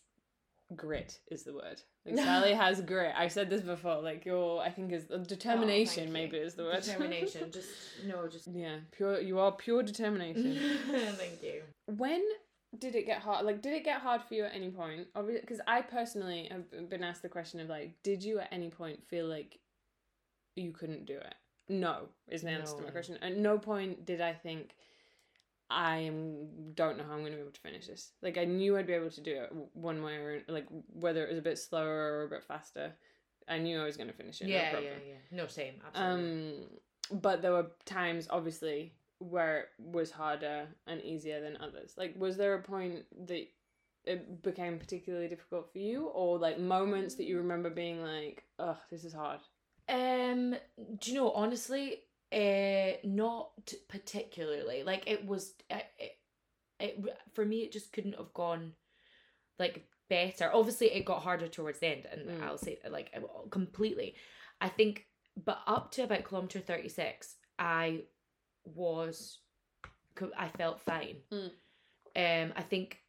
Speaker 1: grit is the word like sally has grit i said this before like your i think is uh, determination
Speaker 2: Oh,
Speaker 1: maybe is the word
Speaker 2: determination. Just no, just
Speaker 1: yeah pure you are pure determination
Speaker 2: thank you.
Speaker 1: when did it get hard like did it get hard for you at any point because i personally have been asked the question of like did you at any point feel like you couldn't do it no is the answer to my question at no point did i think i am don't know how i'm going to be able to finish this like i knew i'd be able to do it one way or like whether it was a bit slower or a bit faster I knew I was going to finish it. no
Speaker 2: yeah, yeah, yeah. No, same. Absolutely.
Speaker 1: Um, but there were times, obviously, where it was harder and easier than others. Like, was there a point that it became particularly difficult for you, or like moments that you remember being like, "Oh, this is hard."
Speaker 2: Um, do you know honestly, uh, not particularly. Like it was, it, it, it for me, it just couldn't have gone like better. Obviously, it got harder towards the end, and
Speaker 1: Mm.
Speaker 2: I'll say like completely. I think, but up to about kilometer thirty six, I was, I felt fine.
Speaker 1: Mm.
Speaker 2: Um, I think.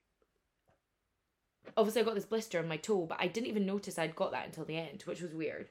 Speaker 2: Obviously, I got this blister on my toe, but I didn't even notice I'd got that until the end, which was weird.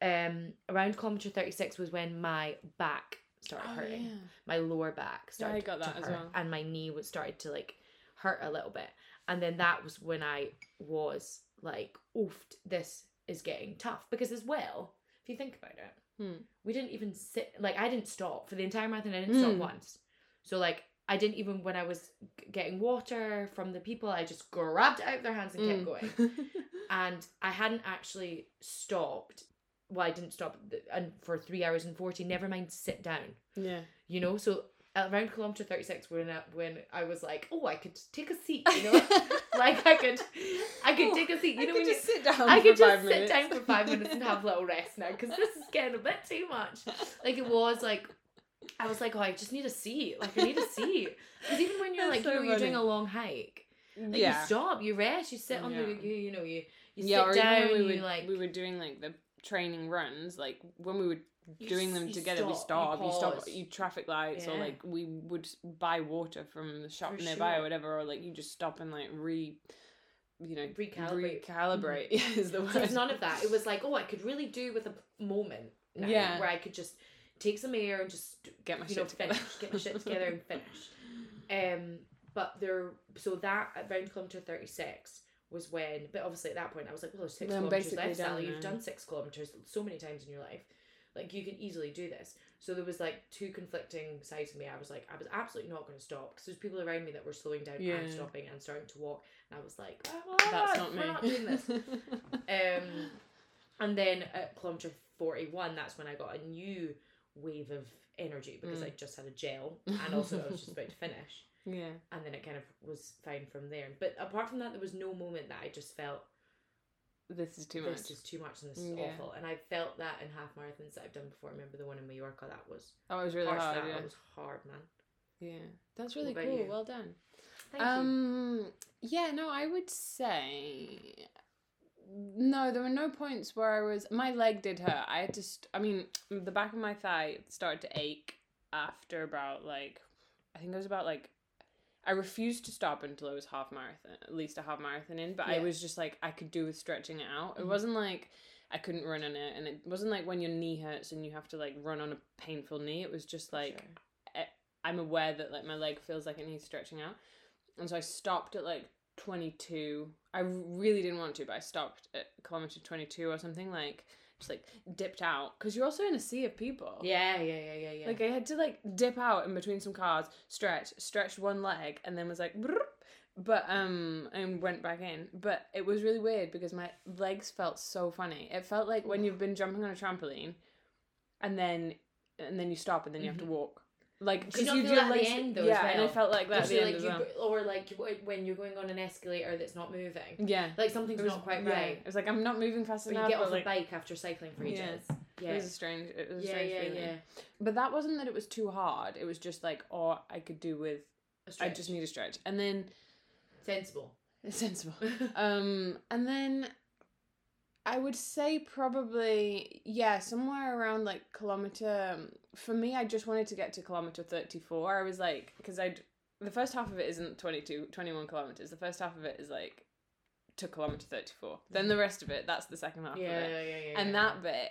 Speaker 2: Um, around kilometer thirty six was when my back started hurting. My lower back
Speaker 1: Yeah,
Speaker 2: started
Speaker 1: got that
Speaker 2: to hurt,
Speaker 1: well.
Speaker 2: and my knee was started to like hurt a little bit. And then that was when I was like, "Oof, this is getting tough." Because as well, if you think about it,
Speaker 1: Hmm.
Speaker 2: we didn't even sit. Like I didn't stop for the entire marathon. I didn't stop
Speaker 1: Hmm.
Speaker 2: once. So like I didn't even when I was getting water from the people, I just grabbed it out of their hands and kept
Speaker 1: Mm.
Speaker 2: going and I hadn't actually stopped. Well, I didn't stop and for three hours and forty. Never mind, sit down.
Speaker 1: yeah.
Speaker 2: You know, so around kilometer thirty six, when I, when I was like, oh, I could take a seat. You know, like I could, I could
Speaker 1: Oh,
Speaker 2: take a seat. You
Speaker 1: I
Speaker 2: know,
Speaker 1: could
Speaker 2: when you,
Speaker 1: sit down.
Speaker 2: I could just
Speaker 1: five
Speaker 2: sit down for five minutes and have a little rest now because this is getting a bit too much. Like it was like. I was like, oh, I just need a seat. Like, I need a seat. Because even when you're
Speaker 1: That's
Speaker 2: like, you know, you're doing a long hike, like,
Speaker 1: yeah.
Speaker 2: you stop, you rest, you sit on
Speaker 1: Yeah.
Speaker 2: the, you, you know, you, you
Speaker 1: yeah,
Speaker 2: sit down,
Speaker 1: when we
Speaker 2: you
Speaker 1: were
Speaker 2: like,
Speaker 1: we were doing like the training runs, like when we were
Speaker 2: You
Speaker 1: doing them together, we
Speaker 2: stop,
Speaker 1: stop,
Speaker 2: you
Speaker 1: you, stop, you traffic lights, or like we would buy water from the shop
Speaker 2: For
Speaker 1: nearby
Speaker 2: sure.
Speaker 1: or whatever, or like you just stop and like re, you know,
Speaker 2: Recalibrate.
Speaker 1: recalibrate. Yeah, is the word.
Speaker 2: So it's none of that. It was like, oh, I could really do with a moment now
Speaker 1: Yeah.
Speaker 2: where I could just take some air and just
Speaker 1: Get my
Speaker 2: you
Speaker 1: shit
Speaker 2: know
Speaker 1: together.
Speaker 2: finish, get my shit together and finish. Um, but there, so that at around kilometer thirty six was when, but obviously at that point I was like, well, there's six
Speaker 1: I'm
Speaker 2: kilometers left, Sally.
Speaker 1: done
Speaker 2: You've done six kilometers so many times in your life, like you can easily do this. So there was like two conflicting sides of me. I was like, I was absolutely not going to stop because there's people around me that were slowing down
Speaker 1: Yeah.
Speaker 2: and stopping and starting to walk, and I was like, ah,
Speaker 1: That's not me.
Speaker 2: not doing this. Um, and then at kilometer 41, that's when I got a new wave of energy because
Speaker 1: Mm.
Speaker 2: I just had a gel and also I was just about to finish.
Speaker 1: yeah.
Speaker 2: And then it kind of was fine from there. But apart from that, there was no moment that I just felt
Speaker 1: This is too much.
Speaker 2: this is too much and this is
Speaker 1: Yeah.
Speaker 2: awful. And I felt that in half marathons that I've done before. I remember the one in Mallorca, that was
Speaker 1: Oh, it was really hard.
Speaker 2: that
Speaker 1: Yeah.
Speaker 2: that was hard, man.
Speaker 1: yeah. That's really cool.
Speaker 2: you?
Speaker 1: Well done.
Speaker 2: Thank you.
Speaker 1: um. Yeah. No, I would say. No, there were no points where I was. My leg did hurt. I had to. St- I mean, the back of my thigh started to ache after about like, I think it was about like, I refused to stop until I was half marathon, at least a half marathon in. But I was just like, I could do with stretching it out. It
Speaker 2: Mhm.
Speaker 1: wasn't like I couldn't run on it, and it wasn't like when your knee hurts and you have to like run on a painful knee. It was just like.
Speaker 2: Sure.
Speaker 1: I'm aware that like my leg feels like it needs stretching out, and so I stopped at like 22. I really didn't want to, but I stopped at kilometer 22 or something. Like just like dipped out because you're also in a sea of people.
Speaker 2: Yeah, yeah, yeah, yeah, yeah.
Speaker 1: Like I had to like dip out in between some cars, stretch, stretched one leg, and then was like, but um, and went back in. But it was really weird because my legs felt so funny. It felt like when you've been jumping on a trampoline, and then and then you stop and then you have to walk. Like
Speaker 2: you
Speaker 1: because you
Speaker 2: feel
Speaker 1: do
Speaker 2: that at the
Speaker 1: legs-
Speaker 2: end, though,
Speaker 1: yeah, and I felt like that at the
Speaker 2: you,
Speaker 1: end
Speaker 2: like you,
Speaker 1: well.
Speaker 2: or like when you're going on an escalator that's not moving.
Speaker 1: Yeah,
Speaker 2: Like something's
Speaker 1: was
Speaker 2: not quite
Speaker 1: yeah.
Speaker 2: right.
Speaker 1: It was like I'm not moving fast
Speaker 2: Or you get off
Speaker 1: like,
Speaker 2: a bike after cycling for ages.
Speaker 1: Yeah.
Speaker 2: ages.
Speaker 1: It was a strange. It was a
Speaker 2: Yeah,
Speaker 1: strange
Speaker 2: yeah,
Speaker 1: feeling.
Speaker 2: yeah.
Speaker 1: But that wasn't that it was too hard. It was just like, oh, I could do with.
Speaker 2: A
Speaker 1: I
Speaker 2: stretch.
Speaker 1: just need a stretch, and then
Speaker 2: sensible.
Speaker 1: sensible. um, and then I would say probably yeah, somewhere around like kilometer. For me, I just wanted to get to kilometer thirty four. I was like, because I the first half of it isn't 22, 21 kilometers. The first half of it is like to kilometer thirty four. Then the rest of it, that's the second half
Speaker 2: yeah,
Speaker 1: of it.
Speaker 2: yeah, yeah, yeah.
Speaker 1: And
Speaker 2: yeah.
Speaker 1: that bit,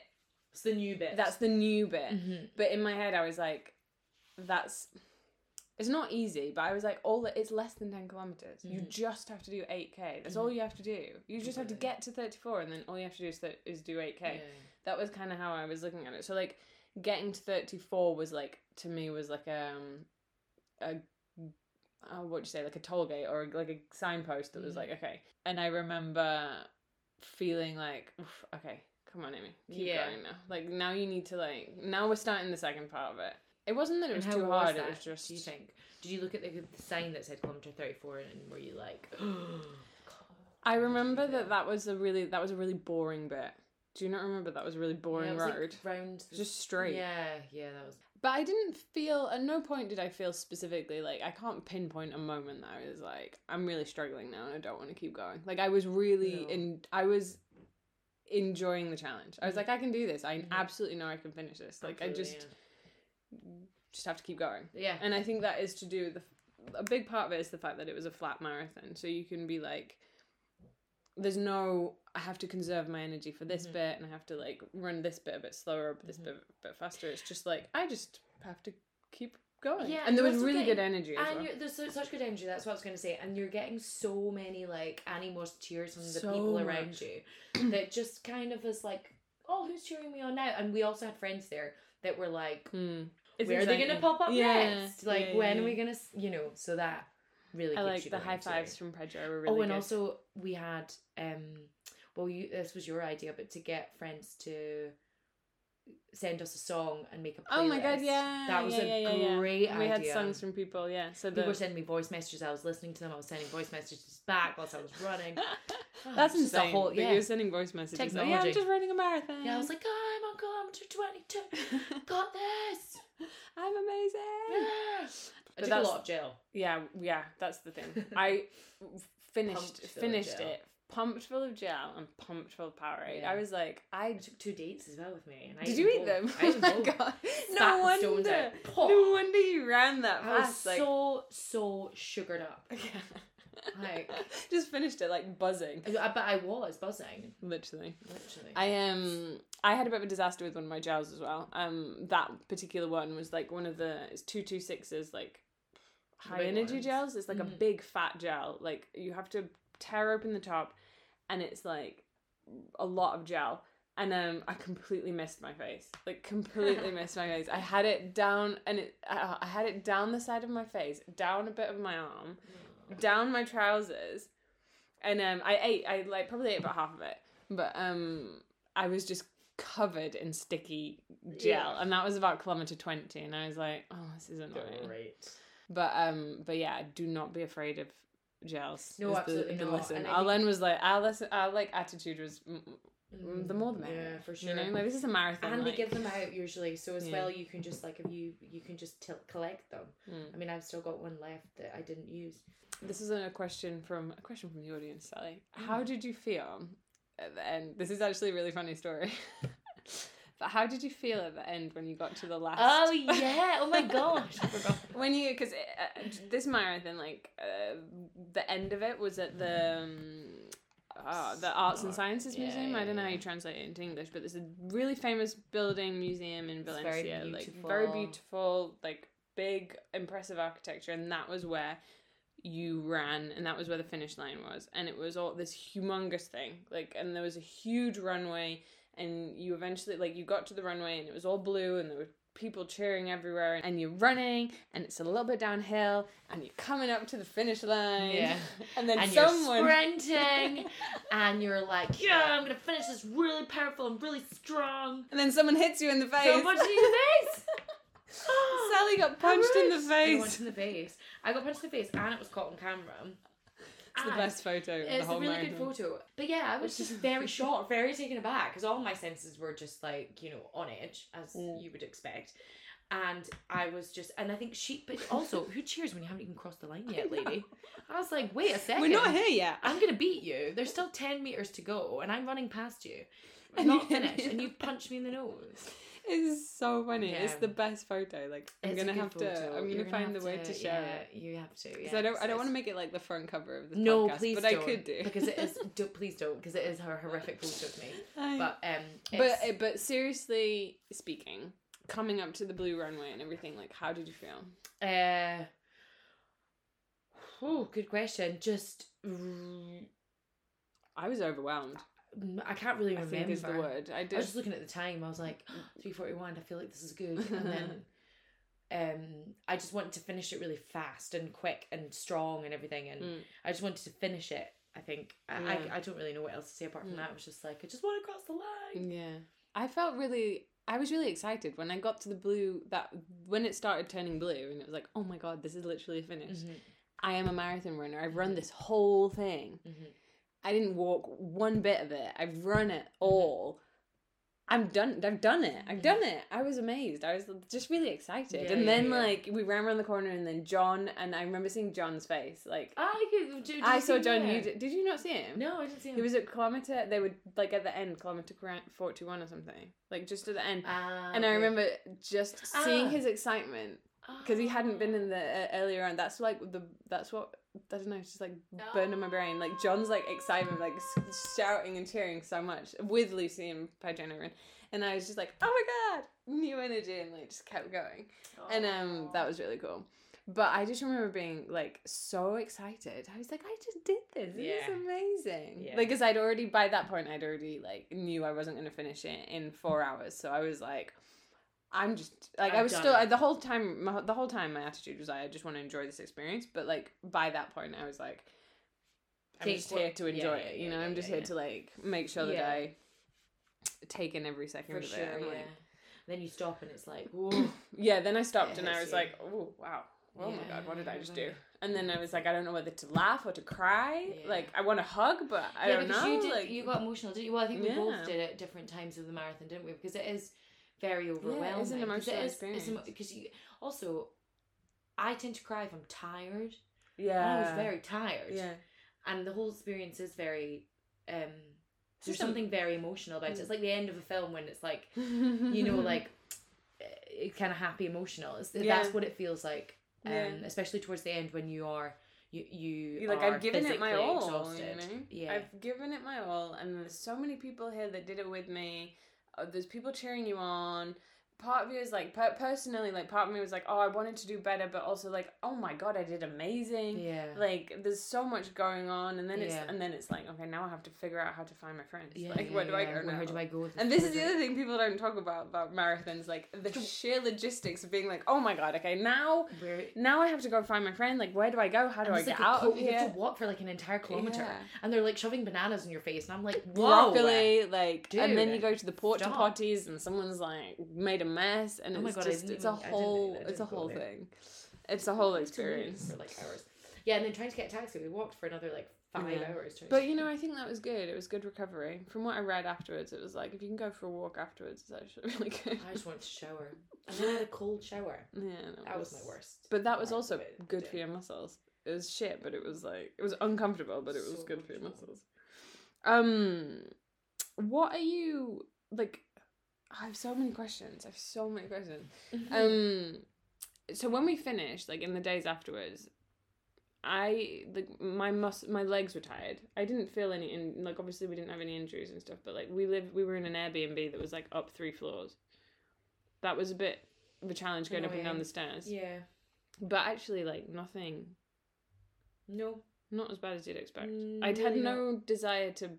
Speaker 2: it's the new bit.
Speaker 1: that's the new bit.
Speaker 2: Mhm.
Speaker 1: But in my head, I was like, that's. It's not easy, but I was like, all that it's less than ten kilometers. You
Speaker 2: Mhm.
Speaker 1: just have to do eight k. That's
Speaker 2: Mhm.
Speaker 1: all you have to do. You just have to get to thirty four, and then all you have to do is, th- is do eight k.
Speaker 2: Yeah.
Speaker 1: That was kind of how I was looking at it. So like, getting to thirty four was like to me was like um, a oh, what do you say like a toll gate or like a signpost that was
Speaker 2: Mhm.
Speaker 1: like okay. And I remember feeling like, okay, come on, Amy, keep
Speaker 2: Yeah.
Speaker 1: going now. Like now you need to like now we're starting the second part of it. It wasn't that it was too
Speaker 2: was
Speaker 1: hard.
Speaker 2: that,
Speaker 1: It was just
Speaker 2: Do you think? Did you look at the, the sign that said kilometer thirty four and were you like?
Speaker 1: I remember that that was a really that was a really boring bit. Do you not remember that was a really boring
Speaker 2: Yeah, was, like,
Speaker 1: road?
Speaker 2: round the-
Speaker 1: just straight.
Speaker 2: Yeah, yeah, that was.
Speaker 1: But I didn't feel at no point did I feel specifically like I can't pinpoint a moment that I was like I'm really struggling now and I don't want to keep going. Like I was really
Speaker 2: No.
Speaker 1: in I was enjoying the challenge. I was
Speaker 2: Mhm.
Speaker 1: like I can do this. I
Speaker 2: Mhm.
Speaker 1: absolutely know I can finish this. Like I
Speaker 2: Absolutely,
Speaker 1: just just have to keep going.
Speaker 2: yeah.
Speaker 1: And I think that is to do with the a big part of it is the fact that it was a flat marathon. So you can be like there's no I have to conserve my energy for this
Speaker 2: Mhm.
Speaker 1: bit and I have to like run this bit a bit slower, but this
Speaker 2: Mhm.
Speaker 1: bit a bit faster. It's just like I just have to keep going.
Speaker 2: Yeah,
Speaker 1: and there was really good
Speaker 2: getting-
Speaker 1: energy as
Speaker 2: And
Speaker 1: well.
Speaker 2: there's so, such good energy. That's what I was going to say. And you're getting so many like animals cheers from the
Speaker 1: So
Speaker 2: people around you that just kind of is like, oh, who's cheering me on now? And we also had friends there that were like,
Speaker 1: Mm. It's
Speaker 2: where are they going to pop up
Speaker 1: Yeah,
Speaker 2: next? Like,
Speaker 1: yeah,
Speaker 2: when
Speaker 1: yeah.
Speaker 2: are we going to, you know? So that really.
Speaker 1: I
Speaker 2: keeps
Speaker 1: like
Speaker 2: you
Speaker 1: the
Speaker 2: going
Speaker 1: high
Speaker 2: too.
Speaker 1: fives from Pedro were really
Speaker 2: oh, and
Speaker 1: good.
Speaker 2: also we had um, well, you this was your idea, but to get friends to send us a song and make a playlist.
Speaker 1: Oh my god, yeah.
Speaker 2: that was
Speaker 1: yeah,
Speaker 2: a
Speaker 1: yeah, yeah, yeah.
Speaker 2: great
Speaker 1: We had songs from people, yeah. So
Speaker 2: People were sending me voice messages. I was listening to them. I was sending voice messages back whilst I was running.
Speaker 1: Ah, that's
Speaker 2: It's just a
Speaker 1: insane.
Speaker 2: whole-
Speaker 1: that
Speaker 2: yeah.
Speaker 1: You're sending voice messages. Like, yeah, I'm just running a marathon.
Speaker 2: Yeah, I was like, I'm on kilometer 22. Got this.
Speaker 1: I'm amazing.
Speaker 2: Yes. I took a lot of gel.
Speaker 1: Yeah, yeah, that's the thing. I finished finished it, pumped full of gel and pumped full of Powerade.
Speaker 2: Yeah.
Speaker 1: I was like, I
Speaker 2: I took two dates as well with me. And I
Speaker 1: did you eat
Speaker 2: both.
Speaker 1: them?
Speaker 2: I ate
Speaker 1: oh my god! No wonder. No wonder you ran that
Speaker 2: I was.
Speaker 1: Like,
Speaker 2: so, so sugared up. Like-
Speaker 1: just finished it like buzzing.
Speaker 2: I, but I was buzzing.
Speaker 1: Literally.
Speaker 2: Literally.
Speaker 1: I um I had a bit of a disaster with one of my gels as well. Um that particular one was like one of the it's two two sixes like high energy
Speaker 2: ones.
Speaker 1: gels. It's like a
Speaker 2: Mhm.
Speaker 1: big fat gel. Like you have to tear open the top and it's like a lot of gel. And um I completely missed my face. Like completely missed my face. I had it down and it I, I had it down the side of my face, down a bit of my arm, down my trousers and um i ate i like probably ate about half of it but um i was just covered in sticky gel
Speaker 2: Yeah.
Speaker 1: and that was about kilometer 20 and i was like oh this is annoying
Speaker 2: Great.
Speaker 1: but um but yeah do not be afraid of gels
Speaker 2: No,
Speaker 1: is the-
Speaker 2: absolutely
Speaker 1: the
Speaker 2: not.
Speaker 1: lesson
Speaker 2: And
Speaker 1: our
Speaker 2: think-
Speaker 1: was like our lesson our like attitude was mm, the more the merrier
Speaker 2: Yeah, for sure.
Speaker 1: you know like this is a marathon
Speaker 2: and they give them out usually, so as
Speaker 1: Yeah.
Speaker 2: well you can just like if you you can just t- collect them.
Speaker 1: mm.
Speaker 2: I mean, I've still got one left that I didn't use.
Speaker 1: This is a question from a question from the audience, Sally.
Speaker 2: Mm.
Speaker 1: How did you feel at the end? This is actually a really funny story. but how did you feel at the end when you got to the last?
Speaker 2: Oh yeah! Oh my gosh!
Speaker 1: When you because uh, this marathon, like uh, the end of it was at the. Um, uh, the Arts and Sciences
Speaker 2: Yeah,
Speaker 1: Museum. I don't know how you translate it into English, but there's a really famous building museum in
Speaker 2: It's very
Speaker 1: Valencia, like very
Speaker 2: beautiful,
Speaker 1: like big, impressive architecture, and that was where you ran, and that was where the finish line was, and it was all this humongous thing, like, and there was a huge runway, and you eventually, like, you got to the runway, and it was all blue, and there were people cheering everywhere, and you're running, and it's a little bit downhill, and you're coming up to the finish line,
Speaker 2: Yeah.
Speaker 1: and then
Speaker 2: and
Speaker 1: someone.
Speaker 2: you're sprinting, and you're like, yeah, I'm gonna finish this really powerful and really strong.
Speaker 1: And then someone hits you in the face.
Speaker 2: So much in the face.
Speaker 1: Sally got punched in the
Speaker 2: I got
Speaker 1: face.
Speaker 2: punched in the face. I got punched in the face, and it was caught on camera.
Speaker 1: It's the best photo of the
Speaker 2: It's a really
Speaker 1: marathon.
Speaker 2: good photo. But yeah, I was just very shocked, very taken aback, because all my senses were just like, you know, on edge, as
Speaker 1: Mm.
Speaker 2: you would expect. And I was just, and I think she, but also, who cheers when you haven't even crossed the line yet, lady? I was like, wait a second.
Speaker 1: We're not here yet.
Speaker 2: I'm gonna beat you. There's still ten meters to go, and I'm running past you. I'm
Speaker 1: And
Speaker 2: not finished, and you punch me in the nose.
Speaker 1: It's so funny. It's the best photo. Like I'm
Speaker 2: It's
Speaker 1: gonna have to.
Speaker 2: photo.
Speaker 1: I'm
Speaker 2: You're
Speaker 1: gonna find the way to share
Speaker 2: yeah,
Speaker 1: it.
Speaker 2: You have to.
Speaker 1: Because
Speaker 2: Yeah,
Speaker 1: I don't. I don't want to make it like the front cover of the
Speaker 2: No,
Speaker 1: podcast,
Speaker 2: please
Speaker 1: but
Speaker 2: don't.
Speaker 1: I could do
Speaker 2: because it is. Do, please don't, because it is a horrific photo of me.
Speaker 1: I-
Speaker 2: But um,
Speaker 1: but but seriously speaking, coming up to the blue runway and everything, like how did you feel?
Speaker 2: Uh, oh, good question. Just
Speaker 1: I was overwhelmed.
Speaker 2: I can't really remember.
Speaker 1: I think is the word. I
Speaker 2: I was just looking at the time. I was like, three forty one. I feel like this is good, and then. Um, I just wanted to finish it really fast and quick and strong and everything, and
Speaker 1: Mm.
Speaker 2: I just wanted to finish it. I think I,
Speaker 1: Yeah.
Speaker 2: I I don't really know what else to say apart from
Speaker 1: Mm.
Speaker 2: that. It was just like I just want to cross the line.
Speaker 1: Yeah. I felt really I was really excited when I got to the blue that when it started turning blue and it was like, "Oh my god, this is literally finished."
Speaker 2: Mhm.
Speaker 1: I am a marathon runner. I've run this whole thing.
Speaker 2: Mhm.
Speaker 1: I didn't walk one bit of it. I've run it all. I'm done. I've done it. I've done it. I was amazed. I was just really excited.
Speaker 2: Yeah,
Speaker 1: and
Speaker 2: yeah,
Speaker 1: then
Speaker 2: yeah.
Speaker 1: like we ran around the corner, and then John and I remember seeing John's face. Like
Speaker 2: I could. Did,
Speaker 1: I saw John. You did, did you not see him?
Speaker 2: No, I didn't see him.
Speaker 1: He was at kilometer. They would like at the end, kilometer forty one or something. Like just at the end.
Speaker 2: Ah,
Speaker 1: and I remember just seeing
Speaker 2: Ah.
Speaker 1: his excitement because he hadn't been in the uh, earlier on. That's like the that's what I don't know. It's just like burning my brain. Like John's like excitement, like s- shouting and cheering so much with Lucy and Pagina and and I was just like, oh my god, new energy, and like just kept going. And um, that was really cool. But I just remember being like so excited. I was like, I just did this. This
Speaker 2: Yeah.
Speaker 1: is amazing.
Speaker 2: Yeah.
Speaker 1: Like, cause I'd already by that point, I'd already like knew I wasn't gonna finish it in four hours. So I was like, I'm just like I
Speaker 2: I've
Speaker 1: was still the whole time. My, the whole time, my attitude was I just want to enjoy this experience. But like by that point, I was like, I'm just here to enjoy
Speaker 2: yeah,
Speaker 1: it. You
Speaker 2: yeah,
Speaker 1: know,
Speaker 2: yeah,
Speaker 1: I'm just here to like make sure that. I take in every second
Speaker 2: for
Speaker 1: of
Speaker 2: sure.
Speaker 1: it. like,
Speaker 2: Then you stop and it's like, whoa.
Speaker 1: yeah, then I stopped and I was
Speaker 2: you.
Speaker 1: like, oh, wow. Oh my god, what did I just do? And then I was like, I don't know whether to laugh or to cry. Like, I want to hug, but I
Speaker 2: yeah,
Speaker 1: don't know.
Speaker 2: you did.
Speaker 1: like,
Speaker 2: you got emotional, didn't you? Well, I think we both did it at different times of the marathon, didn't we? Because it is very overwhelming.
Speaker 1: an
Speaker 2: 'cause it
Speaker 1: emotional
Speaker 2: is-
Speaker 1: experience.
Speaker 2: Because you also, I tend to cry if I'm tired.
Speaker 1: yeah.
Speaker 2: I was very tired.
Speaker 1: Yeah.
Speaker 2: and the whole experience is very um there's something very emotional about it.
Speaker 1: Mm.
Speaker 2: It's like the end of a film when it's like you know like it's kind of happy emotional. It's,
Speaker 1: Yeah.
Speaker 2: That's what it feels like. Um,
Speaker 1: Yeah.
Speaker 2: especially towards the end when you are you you
Speaker 1: like I've given it my all,
Speaker 2: exhausted.
Speaker 1: you know.
Speaker 2: Yeah.
Speaker 1: I've given it my all, and there's so many people here that did it with me. Uh, there's people cheering you on. Part of me was like per- personally, like part of me was like, oh, I wanted to do better, but also like, oh my god, I did amazing.
Speaker 2: yeah.
Speaker 1: Like there's so much going on, and then it's and then it's like, okay, now I have to figure out how to find my friends.
Speaker 2: yeah,
Speaker 1: like,
Speaker 2: yeah,
Speaker 1: where do I
Speaker 2: yeah.
Speaker 1: go now?
Speaker 2: Where do I go?
Speaker 1: And this is the other thing people don't talk about about marathons, like the sheer logistics of being like, oh my god, okay, now
Speaker 2: Where
Speaker 1: now I have to go find my friend. Like, where do I go? How do
Speaker 2: and
Speaker 1: I get
Speaker 2: like
Speaker 1: out
Speaker 2: co- You have to walk for like an entire kilometer,
Speaker 1: Yeah.
Speaker 2: and they're like shoving bananas in your face, and I'm like, whoa.
Speaker 1: Broccoli, like, and then you go to the porta potties, and someone's like made a mess, and
Speaker 2: Oh
Speaker 1: it's
Speaker 2: God,
Speaker 1: just it's a
Speaker 2: even-
Speaker 1: whole
Speaker 2: I
Speaker 1: it's a whole
Speaker 2: there.
Speaker 1: thing. It's a whole experience.
Speaker 2: for like hours. Yeah, and then trying to get a taxi, we walked for another like five
Speaker 1: Yeah.
Speaker 2: hours.
Speaker 1: But you know, I think that was good. It was good recovery. From what I read afterwards, it was like if you can go for a walk afterwards, it's actually really good.
Speaker 2: I just wanted to shower, and then I had a cold shower.
Speaker 1: Yeah, no,
Speaker 2: That was my worst.
Speaker 1: But that was also good for your muscles. It was shit, but it was like it was uncomfortable, but it was
Speaker 2: So
Speaker 1: good for your muscles. Um, what are you like? I have so many questions. I have so many questions. Um, so when we finished, like in the days afterwards, I like my mus my legs were tired. I didn't feel any in like obviously we didn't have any injuries and stuff, but like we lived we were in an Airbnb that was like up three floors. That was a bit of a challenge going up and down the stairs.
Speaker 2: yeah.
Speaker 1: But actually, like nothing,
Speaker 2: No.
Speaker 1: not as bad as you'd expect.
Speaker 2: Mm,
Speaker 1: I'd had
Speaker 2: really
Speaker 1: no desire to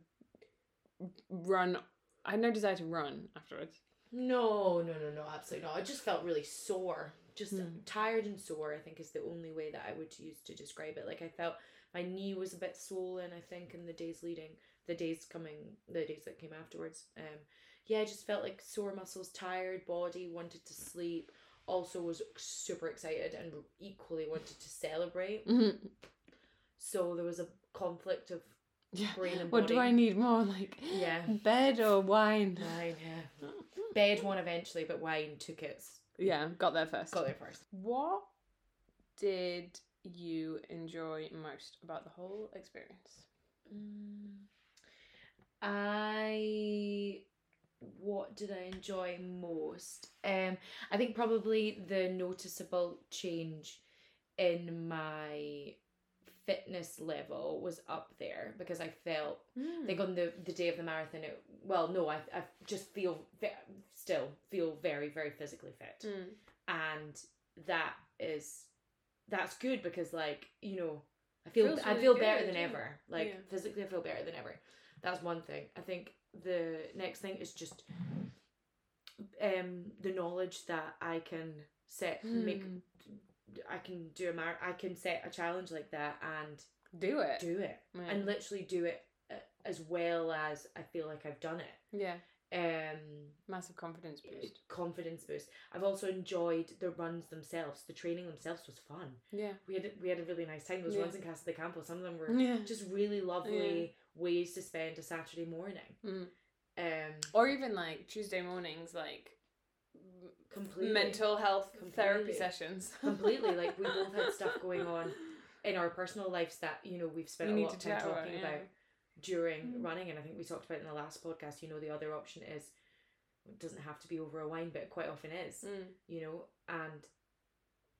Speaker 1: run. I had no desire to run afterwards.
Speaker 2: No, no, no, no, absolutely not. I just felt really sore. Just
Speaker 1: Hmm.
Speaker 2: tired and sore, I think, is the only way that I would use to describe it. Like, I felt my knee was a bit swollen, I think, in the days leading, the days coming, the days that came afterwards. Um, yeah, I just felt like sore muscles, tired body, wanted to sleep. Also, was super excited and equally wanted to celebrate. So there was a conflict of
Speaker 1: Yeah.
Speaker 2: brain and
Speaker 1: What do I need more? Like
Speaker 2: Yeah.
Speaker 1: bed or wine?
Speaker 2: Wine, yeah. Bed won eventually, but wine took its.
Speaker 1: Yeah, got there first.
Speaker 2: Got there first.
Speaker 1: What did you enjoy most about the whole experience?
Speaker 2: Mm. I what did I enjoy most? Um, I think probably the noticeable change in my fitness level was up there because I felt I think on the the day of the marathon it well no I I just feel still feel very very physically fit
Speaker 1: Mm.
Speaker 2: and that is that's good because like you know I feel
Speaker 1: Feels
Speaker 2: I
Speaker 1: really
Speaker 2: feel
Speaker 1: good,
Speaker 2: better than
Speaker 1: yeah.
Speaker 2: ever like
Speaker 1: Yeah.
Speaker 2: physically I feel better than ever that's one thing I think the next thing is just um the knowledge that I can set make
Speaker 1: Mm.
Speaker 2: I can do a mar I can set a challenge like that and
Speaker 1: Do it.
Speaker 2: do it
Speaker 1: Yeah.
Speaker 2: and literally do it uh, as well as I feel like I've done it.
Speaker 1: yeah.
Speaker 2: Um,
Speaker 1: Massive confidence boost.
Speaker 2: confidence boost. I've also enjoyed the runs themselves. The training themselves was fun.
Speaker 1: Yeah.
Speaker 2: We had we had a really nice time. Those
Speaker 1: Yeah.
Speaker 2: runs in Casa de Campo, some of them were
Speaker 1: Yeah.
Speaker 2: just really lovely ways to spend a Saturday morning.
Speaker 1: Mm.
Speaker 2: Um,
Speaker 1: Or even like Tuesday mornings, like
Speaker 2: completely
Speaker 1: mental health therapy sessions.
Speaker 2: completely like we both had stuff going on in our personal lives that you know we've spent
Speaker 1: You
Speaker 2: a lot of time talking
Speaker 1: yeah.
Speaker 2: about during
Speaker 1: Mm.
Speaker 2: running and i think we talked about in the last podcast you know the other option is it doesn't have to be over a wine but it quite often is
Speaker 1: Mm.
Speaker 2: you know and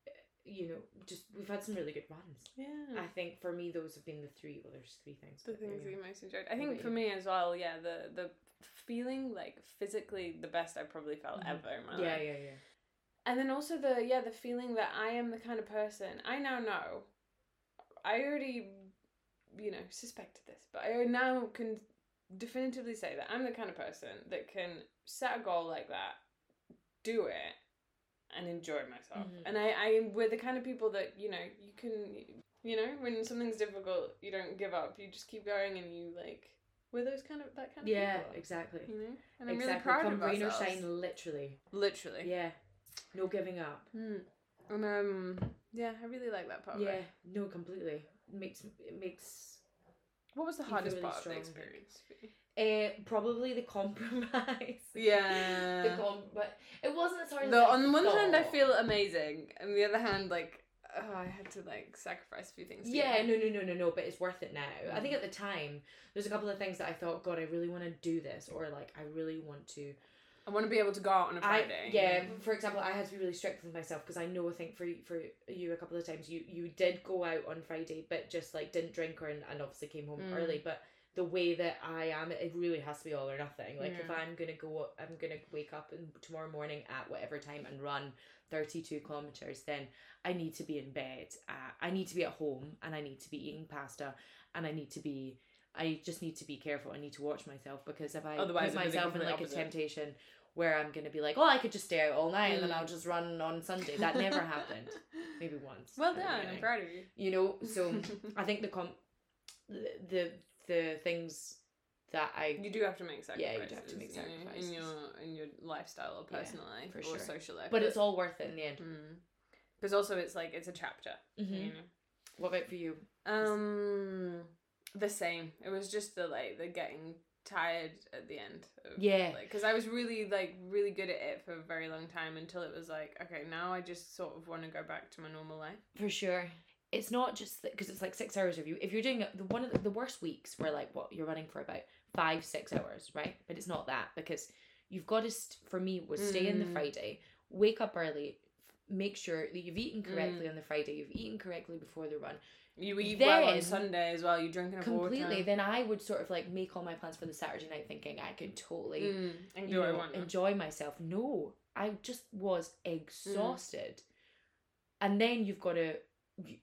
Speaker 2: uh, you know just we've had some really good runs
Speaker 1: Yeah.
Speaker 2: i think for me those have been the three well there's three things
Speaker 1: the things you most enjoyed. I think for me as well, yeah, the the feeling like physically the best I probably felt
Speaker 2: Mhm.
Speaker 1: ever in my
Speaker 2: yeah
Speaker 1: life.
Speaker 2: yeah yeah
Speaker 1: And then also the yeah, the feeling that I am the kind of person I now know. I already you know, suspected this, but I now can definitively say that I'm the kind of person that can set a goal like that, do it, and enjoy myself.
Speaker 2: Mhm.
Speaker 1: And I, I we're the kind of people that, you know, you can you know, when something's difficult, you don't give up. You just keep going and you like we're those kind of that kind of
Speaker 2: yeah
Speaker 1: people.
Speaker 2: exactly
Speaker 1: You know? And I'm
Speaker 2: exactly
Speaker 1: really proud
Speaker 2: come
Speaker 1: of
Speaker 2: rain or shine literally
Speaker 1: Literally.
Speaker 2: yeah no giving up
Speaker 1: Mm. And um, yeah, I really like that part.
Speaker 2: yeah
Speaker 1: it.
Speaker 2: no completely it makes it makes
Speaker 1: What was the hardest
Speaker 2: really
Speaker 1: part of the experience?
Speaker 2: Uh, probably the compromise.
Speaker 1: Yeah.
Speaker 2: the com- but it wasn't as hard as
Speaker 1: Though on the one hand, I feel amazing, and the other hand, like, oh, I had to like sacrifice a few things.
Speaker 2: Yeah, no, no, no, no, no. But it's worth it now. I think
Speaker 1: Mm.
Speaker 2: at the time, there's a couple of things that I thought, God, I really want to do this, or like, I really want to.
Speaker 1: I want to be able to go out on a Friday.
Speaker 2: I, yeah, for example, I had to be really strict with myself because I know I think for for you a couple of times you you did go out on Friday, but just like didn't drink or and, and obviously came home
Speaker 1: Mm.
Speaker 2: early. But the way that I am, it really has to be all or nothing. Like if I'm gonna go, I'm gonna wake up tomorrow morning at whatever time and run thirty two kilometers. Then I need to be in bed. Uh, I need to be at home and I need to be eating pasta and I need to be. I just need to be careful. I need to watch myself because if I
Speaker 1: Otherwise
Speaker 2: put
Speaker 1: it'd be the
Speaker 2: myself in like a temptation where I'm gonna be like, oh, I could just stay out all night and then
Speaker 1: Mm.
Speaker 2: I'll just run on Sunday. That never happened. Maybe once.
Speaker 1: Well done. I'm proud of you.
Speaker 2: You know, so I think the com, the the, things that I
Speaker 1: You do have to make sacrifices.
Speaker 2: Yeah, you do have to make sacrifices.
Speaker 1: in your in your lifestyle or
Speaker 2: Yeah,
Speaker 1: personal life
Speaker 2: for
Speaker 1: or
Speaker 2: sure.
Speaker 1: social life.
Speaker 2: but it's all worth it in the end.
Speaker 1: because also it's like it's a chapter.
Speaker 2: Mm-hmm.
Speaker 1: You know.
Speaker 2: What about for you?
Speaker 1: Um, the same. It was just the like the getting tired at the end. Of,
Speaker 2: Yeah.
Speaker 1: Like, because I was really like really good at it for a very long time until it was like, okay, now I just sort of want to go back to my normal life.
Speaker 2: For sure. It's not just because it's like six hours of you. If you're doing the one of the, the worst weeks where like what you're running for about five six hours, right? But it's not that because you've got to. St- for me, was stay in the
Speaker 1: Mm.
Speaker 2: Friday, wake up early, make sure that you've eaten correctly on the Friday, you've eaten correctly before the run.
Speaker 1: You eat well on
Speaker 2: Then-
Speaker 1: Sunday as well. You drink enough
Speaker 2: Completely.
Speaker 1: water.
Speaker 2: Then I would sort of like make all my plans for the Saturday night, thinking I could totally
Speaker 1: Mm, and
Speaker 2: you
Speaker 1: do what I
Speaker 2: know, enjoy myself. No, I just was
Speaker 1: Mm.
Speaker 2: exhausted. And then you've got to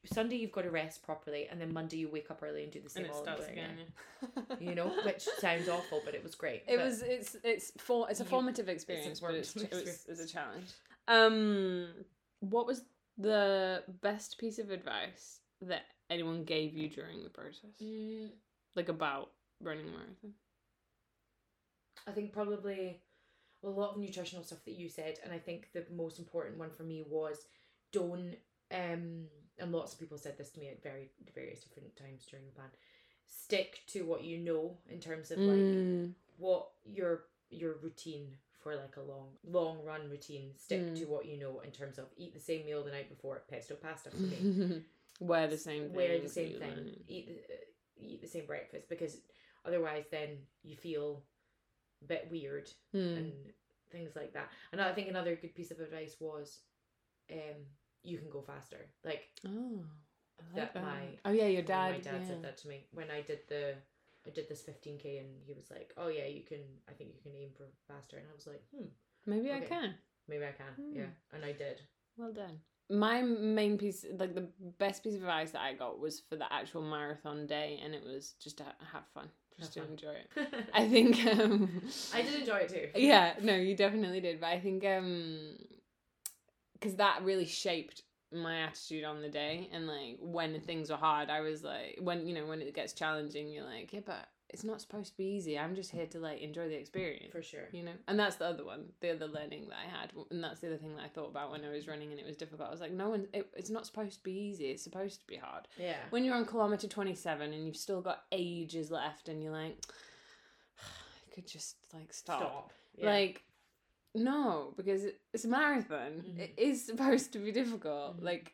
Speaker 2: Sunday you've got to rest properly, and then Monday you wake up early and do the same
Speaker 1: and it
Speaker 2: all
Speaker 1: starts
Speaker 2: over
Speaker 1: again.
Speaker 2: again. You know, which sounds awful, but it was great.
Speaker 1: It
Speaker 2: But
Speaker 1: was it's it's for it's a
Speaker 2: You-
Speaker 1: formative experience, but it's,
Speaker 2: formative
Speaker 1: it was, it's a challenge. Um, what was the best piece of advice that anyone gave you during the process,
Speaker 2: Mm,
Speaker 1: like about running a marathon?
Speaker 2: I think probably a lot of nutritional stuff that you said, and I think the most important one for me was don't um and lots of people said this to me at very various different times during the plan. Stick to what you know in terms of like
Speaker 1: Mm.
Speaker 2: what your your routine for like a long long run routine stick
Speaker 1: Mm.
Speaker 2: to what you know in terms of eat the same meal the night before pesto pasta for me
Speaker 1: Wear the same thing.
Speaker 2: wear the same thing eat the, uh, eat the same breakfast because otherwise then you feel a bit weird
Speaker 1: Mm.
Speaker 2: and things like that and i think another good piece of advice was um you can go faster like
Speaker 1: Oh, I like
Speaker 2: that my
Speaker 1: oh yeah, your dad.
Speaker 2: my dad
Speaker 1: yeah.
Speaker 2: said that to me when I did the I did this 15k and he was like, "Oh yeah, you can. I think you can aim for faster." And I was like, "Hmm,
Speaker 1: Maybe I can.
Speaker 2: maybe I can."
Speaker 1: Hmm.
Speaker 2: Yeah, and I did.
Speaker 1: Well done. My main piece, like the best piece of advice that I got was for the actual marathon day, and it was just to have fun, just to enjoy it. I think. Um,
Speaker 2: I did enjoy it too.
Speaker 1: Yeah, no, you definitely did, but I think um, because that really shaped my attitude on the day and like when things are hard i was like when you know when it gets challenging you're like yeah but it's not supposed to be easy i'm just here to like enjoy the experience
Speaker 2: For sure.
Speaker 1: you know and that's the other one the other learning that i had and that's the other thing that i thought about when i was running and it was difficult i was like no one it, it's not supposed to be easy it's supposed to be hard
Speaker 2: Yeah.
Speaker 1: when you're on kilometer 27 and you've still got ages left and you're like i could just like stop,
Speaker 2: Stop. Yeah.
Speaker 1: like no because it's a marathon
Speaker 2: Mhm.
Speaker 1: it is supposed to be difficult
Speaker 2: Mhm.
Speaker 1: like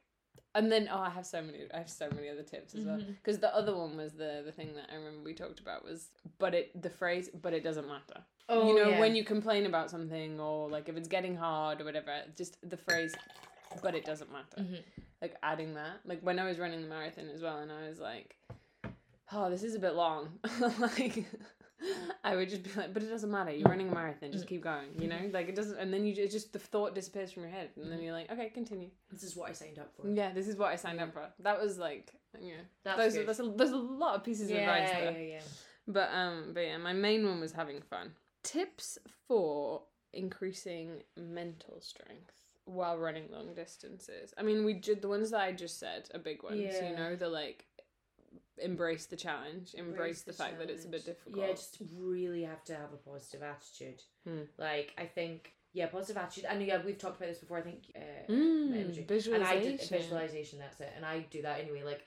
Speaker 1: and then oh i have so many i have so many other tips as well
Speaker 2: Mhm.
Speaker 1: because the other one was the the thing that i remember we talked about was but it the phrase but it doesn't matter
Speaker 2: oh,
Speaker 1: you know
Speaker 2: yeah.
Speaker 1: when you complain about something or like if it's getting hard or whatever just the phrase but it doesn't matter
Speaker 2: Mhm.
Speaker 1: like adding that like when i was running the marathon as well and i was like oh this is a bit long like i would just be like but it doesn't matter you're running a marathon just keep going you know like it doesn't and then you it just the thought disappears from your head and then you're like okay continue
Speaker 2: This is what I signed up for.
Speaker 1: yeah this is what i signed up for that was like yeah
Speaker 2: That's
Speaker 1: those
Speaker 2: good.
Speaker 1: there's a, there's a lot of pieces of advice
Speaker 2: yeah,
Speaker 1: there
Speaker 2: yeah, yeah.
Speaker 1: but um, but yeah, my main one was having fun. Tips for increasing mental strength while running long distances. I mean, we did the ones that I just said are big ones.
Speaker 2: Yeah.
Speaker 1: You know, the like embrace the challenge, embrace, the, fact that it's a bit difficult.
Speaker 2: Yeah, just really have to have a positive attitude.
Speaker 1: Hmm.
Speaker 2: Like I think, yeah, positive attitude. And yeah, we've talked about this before. I think uh,
Speaker 1: Mm, visualization.
Speaker 2: And I did visualization. That's it. And I do that anyway. Like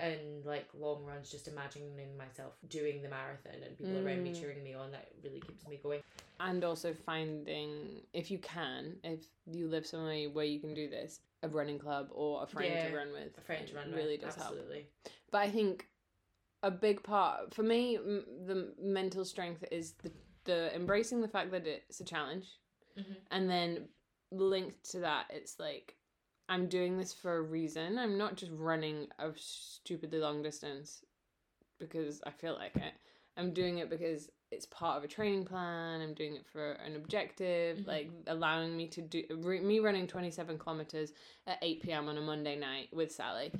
Speaker 2: and like long runs, just imagining myself doing the marathon and people around me
Speaker 1: Mm.
Speaker 2: cheering me on. That really keeps me going.
Speaker 1: and also finding if you can, if you live somewhere where you can do this, a running club or a friend
Speaker 2: Yeah,
Speaker 1: to run with.
Speaker 2: A friend to run
Speaker 1: really
Speaker 2: with,
Speaker 1: does help.
Speaker 2: absolutely.
Speaker 1: But I think a big part for me, m- the mental strength is the the embracing the fact that it's a challenge,
Speaker 2: Mhm.
Speaker 1: and then linked to that, it's like I'm doing this for a reason. I'm not just running a stupidly long distance because I feel like it. I'm doing it because it's part of a training plan. I'm doing it for an objective,
Speaker 2: Mhm.
Speaker 1: like allowing me to do re- me running 27 kilometers at 8 p.m. on a Monday night with Sally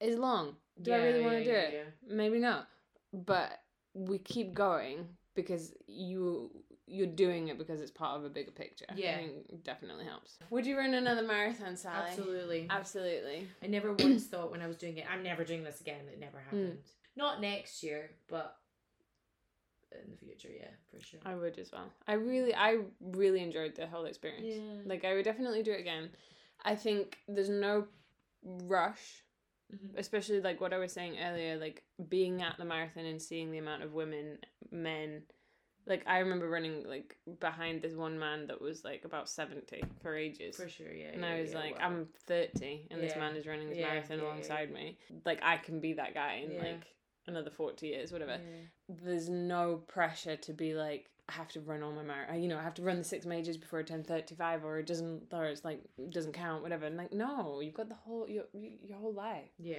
Speaker 1: is long. Do I really
Speaker 2: Yeah,
Speaker 1: want to
Speaker 2: yeah,
Speaker 1: do
Speaker 2: yeah,
Speaker 1: it?
Speaker 2: yeah.
Speaker 1: Maybe not. But we keep going because you you're doing it because it's part of a bigger picture.
Speaker 2: Yeah.
Speaker 1: I think it definitely helps. Would you run another marathon, Sally?
Speaker 2: Absolutely.
Speaker 1: Absolutely.
Speaker 2: I never once thought when I was doing it, I'm never doing this again. It never happened. Not next year, but in the future, yeah, for sure.
Speaker 1: I would as well. I really I really enjoyed the whole experience.
Speaker 2: Yeah.
Speaker 1: Like I would definitely do it again. I think there's no rush
Speaker 2: Mhm.
Speaker 1: especially like what I was saying earlier, like being at the marathon and seeing the amount of women, men. Like I remember running like behind this one man that was like about seventy for ages.
Speaker 2: For sure, yeah.
Speaker 1: and
Speaker 2: yeah,
Speaker 1: I was
Speaker 2: yeah,
Speaker 1: like,
Speaker 2: wow.
Speaker 1: I'm thirty, and this man is running this marathon alongside me. Like I can be that guy
Speaker 2: and
Speaker 1: like another forty years, whatever.
Speaker 2: Yeah.
Speaker 1: There's no pressure to be like I have to run all my marathon. You know, I have to run the six majors before I turn thirty five, or it doesn't, or it's like doesn't count, whatever. And like, no, you've got the whole your your whole life
Speaker 2: Yeah.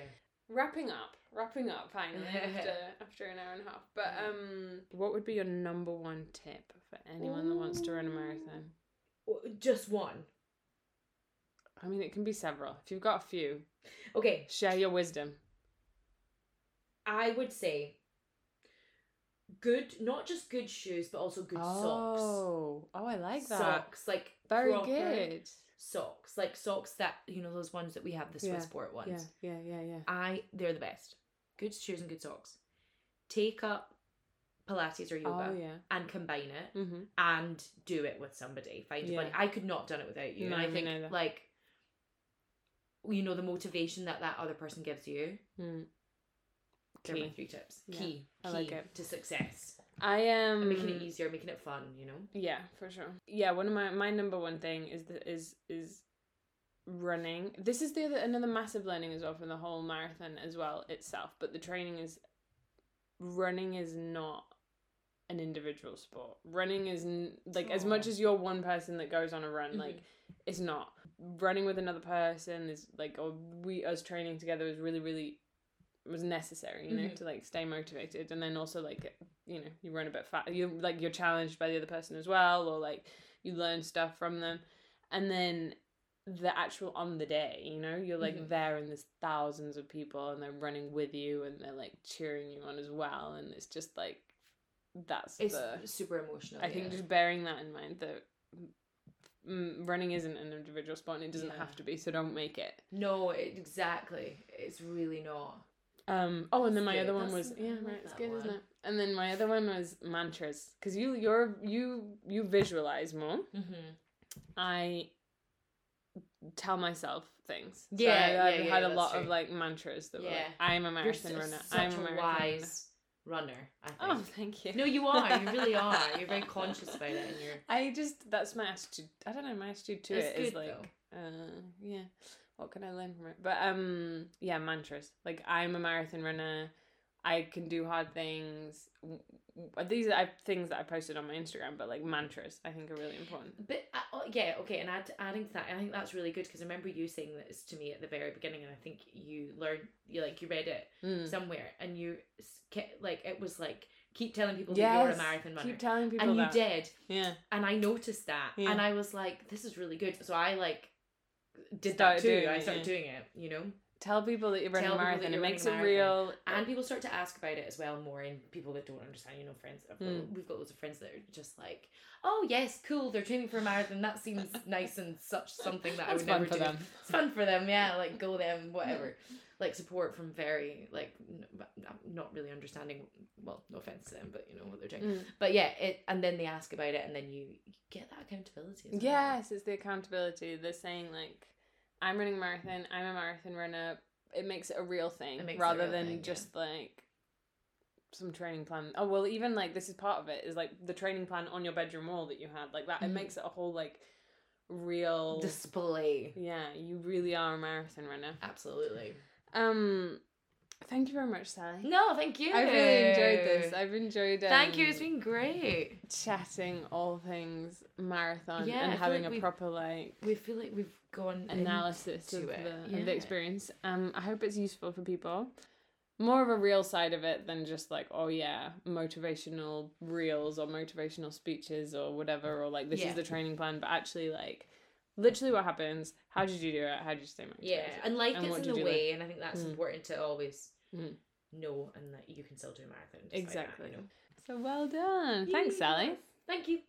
Speaker 1: wrapping up wrapping up finally after after an hour and a half but um what would be your number one tip for anyone that wants to run a marathon
Speaker 2: Just one.
Speaker 1: i mean it can be several if you've got a few
Speaker 2: Okay,
Speaker 1: share your wisdom
Speaker 2: I would say good, not just good shoes, but also good socks.
Speaker 1: oh oh i like that
Speaker 2: Socks, like
Speaker 1: very good
Speaker 2: Socks, like socks that you know those ones that we have, the Swiss
Speaker 1: Yeah,
Speaker 2: Sport ones.
Speaker 1: yeah yeah yeah yeah
Speaker 2: I they're the best. Good shoes and good socks. Take up Pilates or yoga
Speaker 1: oh yeah
Speaker 2: and combine it
Speaker 1: mm-hmm
Speaker 2: and do it with somebody. Find
Speaker 1: Yeah.
Speaker 2: I could not done it without you.
Speaker 1: No,
Speaker 2: and I think
Speaker 1: neither.
Speaker 2: like you know the motivation that that other person gives you.
Speaker 1: mm.
Speaker 2: They're my
Speaker 1: Key.
Speaker 2: three tips.
Speaker 1: Yeah,
Speaker 2: Key.
Speaker 1: I
Speaker 2: key
Speaker 1: like it.
Speaker 2: to success.
Speaker 1: i am
Speaker 2: And making it easier, making it fun. You know.
Speaker 1: Yeah, for sure. Yeah, one of my my number one thing is the, is is running. This is the other another massive learning as well from the whole marathon as well itself. But the training is running is not an individual sport. Running is n- like as much as you're one person that goes on a run, like mm-hmm. it's not. Running with another person is like or we us training together is really really was necessary, you know,
Speaker 2: Mhm.
Speaker 1: to like stay motivated and then also like you know, you run a bit fast you like you're challenged by the other person as well or like you learn stuff from them. And then the actual on the day, you know, you're like
Speaker 2: Mhm.
Speaker 1: there and there's thousands of people and they're running with you and they're like cheering you on as well and it's just like that's
Speaker 2: It's
Speaker 1: the
Speaker 2: super emotional.
Speaker 1: I think just bearing that in mind that mm, running isn't an individual sport and it doesn't
Speaker 2: Yeah.
Speaker 1: have to be so don't make it
Speaker 2: No, it, exactly. It's really not.
Speaker 1: Um oh and then my other one was yeah right it's good isn't it and then my other one was mantras because you you're you you visualize more
Speaker 2: Mm-hmm.
Speaker 1: i tell myself things so
Speaker 2: Yeah,
Speaker 1: I,
Speaker 2: yeah,
Speaker 1: i've
Speaker 2: yeah,
Speaker 1: had a
Speaker 2: that's
Speaker 1: lot of like mantras that were like, i'm a
Speaker 2: You're
Speaker 1: marathon runner
Speaker 2: such
Speaker 1: i'm a
Speaker 2: a wise runner. I think.
Speaker 1: oh thank you
Speaker 2: No, you are. You really are. You're very conscious about it, and you're.
Speaker 1: I just that's my attitude. I don't know. My attitude to
Speaker 2: It's
Speaker 1: it is like, uh, yeah. What can I learn from it? But um, yeah, mantras. Like I'm a marathon runner. I can do hard things. These are things that I posted on my Instagram, but like mantras, I think are really important.
Speaker 2: But uh, oh, yeah, okay, and add, adding to that, I think that's really good because I remember you saying this to me at the very beginning, and I think you learned, you like you read it
Speaker 1: Mm.
Speaker 2: somewhere, and you like it was like keep telling people that you're a marathon runner,
Speaker 1: Keep telling people
Speaker 2: and you did,
Speaker 1: Yeah.
Speaker 2: and I noticed that,
Speaker 1: Yeah.
Speaker 2: and I was like, this is really good. So I like did that too. I started
Speaker 1: yeah.
Speaker 2: doing it, you know.
Speaker 1: Tell people that you're running
Speaker 2: Tell
Speaker 1: a marathon. It makes it real.
Speaker 2: and people start to ask about it as well more and people that don't understand you know friends
Speaker 1: Mm.
Speaker 2: we've got loads of friends that are just like oh yes cool they're training for a marathon that seems nice and such something that I would
Speaker 1: fun
Speaker 2: never
Speaker 1: for
Speaker 2: do
Speaker 1: them.
Speaker 2: it's fun for them yeah like go them whatever like support from very like n- not really understanding well no offense to them but you know what they're doing
Speaker 1: Mm.
Speaker 2: but yeah it and then they ask about it and then you, you get that accountability as well.
Speaker 1: Yes, it's the accountability. They're saying like, I'm running a marathon. I'm a marathon runner. It makes it a real thing
Speaker 2: It makes it a
Speaker 1: rather
Speaker 2: real
Speaker 1: than
Speaker 2: thing, yeah.
Speaker 1: just like some training plan. Oh well, even like this is part of it. Is like the training plan on your bedroom wall that you had like that. It
Speaker 2: Mhm.
Speaker 1: makes it a whole like real.
Speaker 2: display
Speaker 1: yeah, you really are a marathon runner.
Speaker 2: absolutely
Speaker 1: Um, thank you very much, Sally.
Speaker 2: no thank you
Speaker 1: I really enjoyed this. I've enjoyed. Um,
Speaker 2: thank you it's been great
Speaker 1: chatting all things marathon
Speaker 2: Yeah,
Speaker 1: and having
Speaker 2: like
Speaker 1: a proper like
Speaker 2: we feel like we've gone
Speaker 1: analysis of
Speaker 2: it,
Speaker 1: the, of the experience. Um, I hope it's useful for people. More of a real side of it than just like, oh yeah, motivational reels or motivational speeches or whatever, or like this
Speaker 2: Yeah.
Speaker 1: is the training plan, but actually like literally what happens, how did you do it, how did you stay motivated?
Speaker 2: Yeah, and life
Speaker 1: And
Speaker 2: gets in the way, and I think that's
Speaker 1: Mm.
Speaker 2: important to always
Speaker 1: Mm.
Speaker 2: know, and that you can still do a marathon. like that,
Speaker 1: Exactly.
Speaker 2: you know?
Speaker 1: So well done. Thanks, Sally.
Speaker 2: Thank you.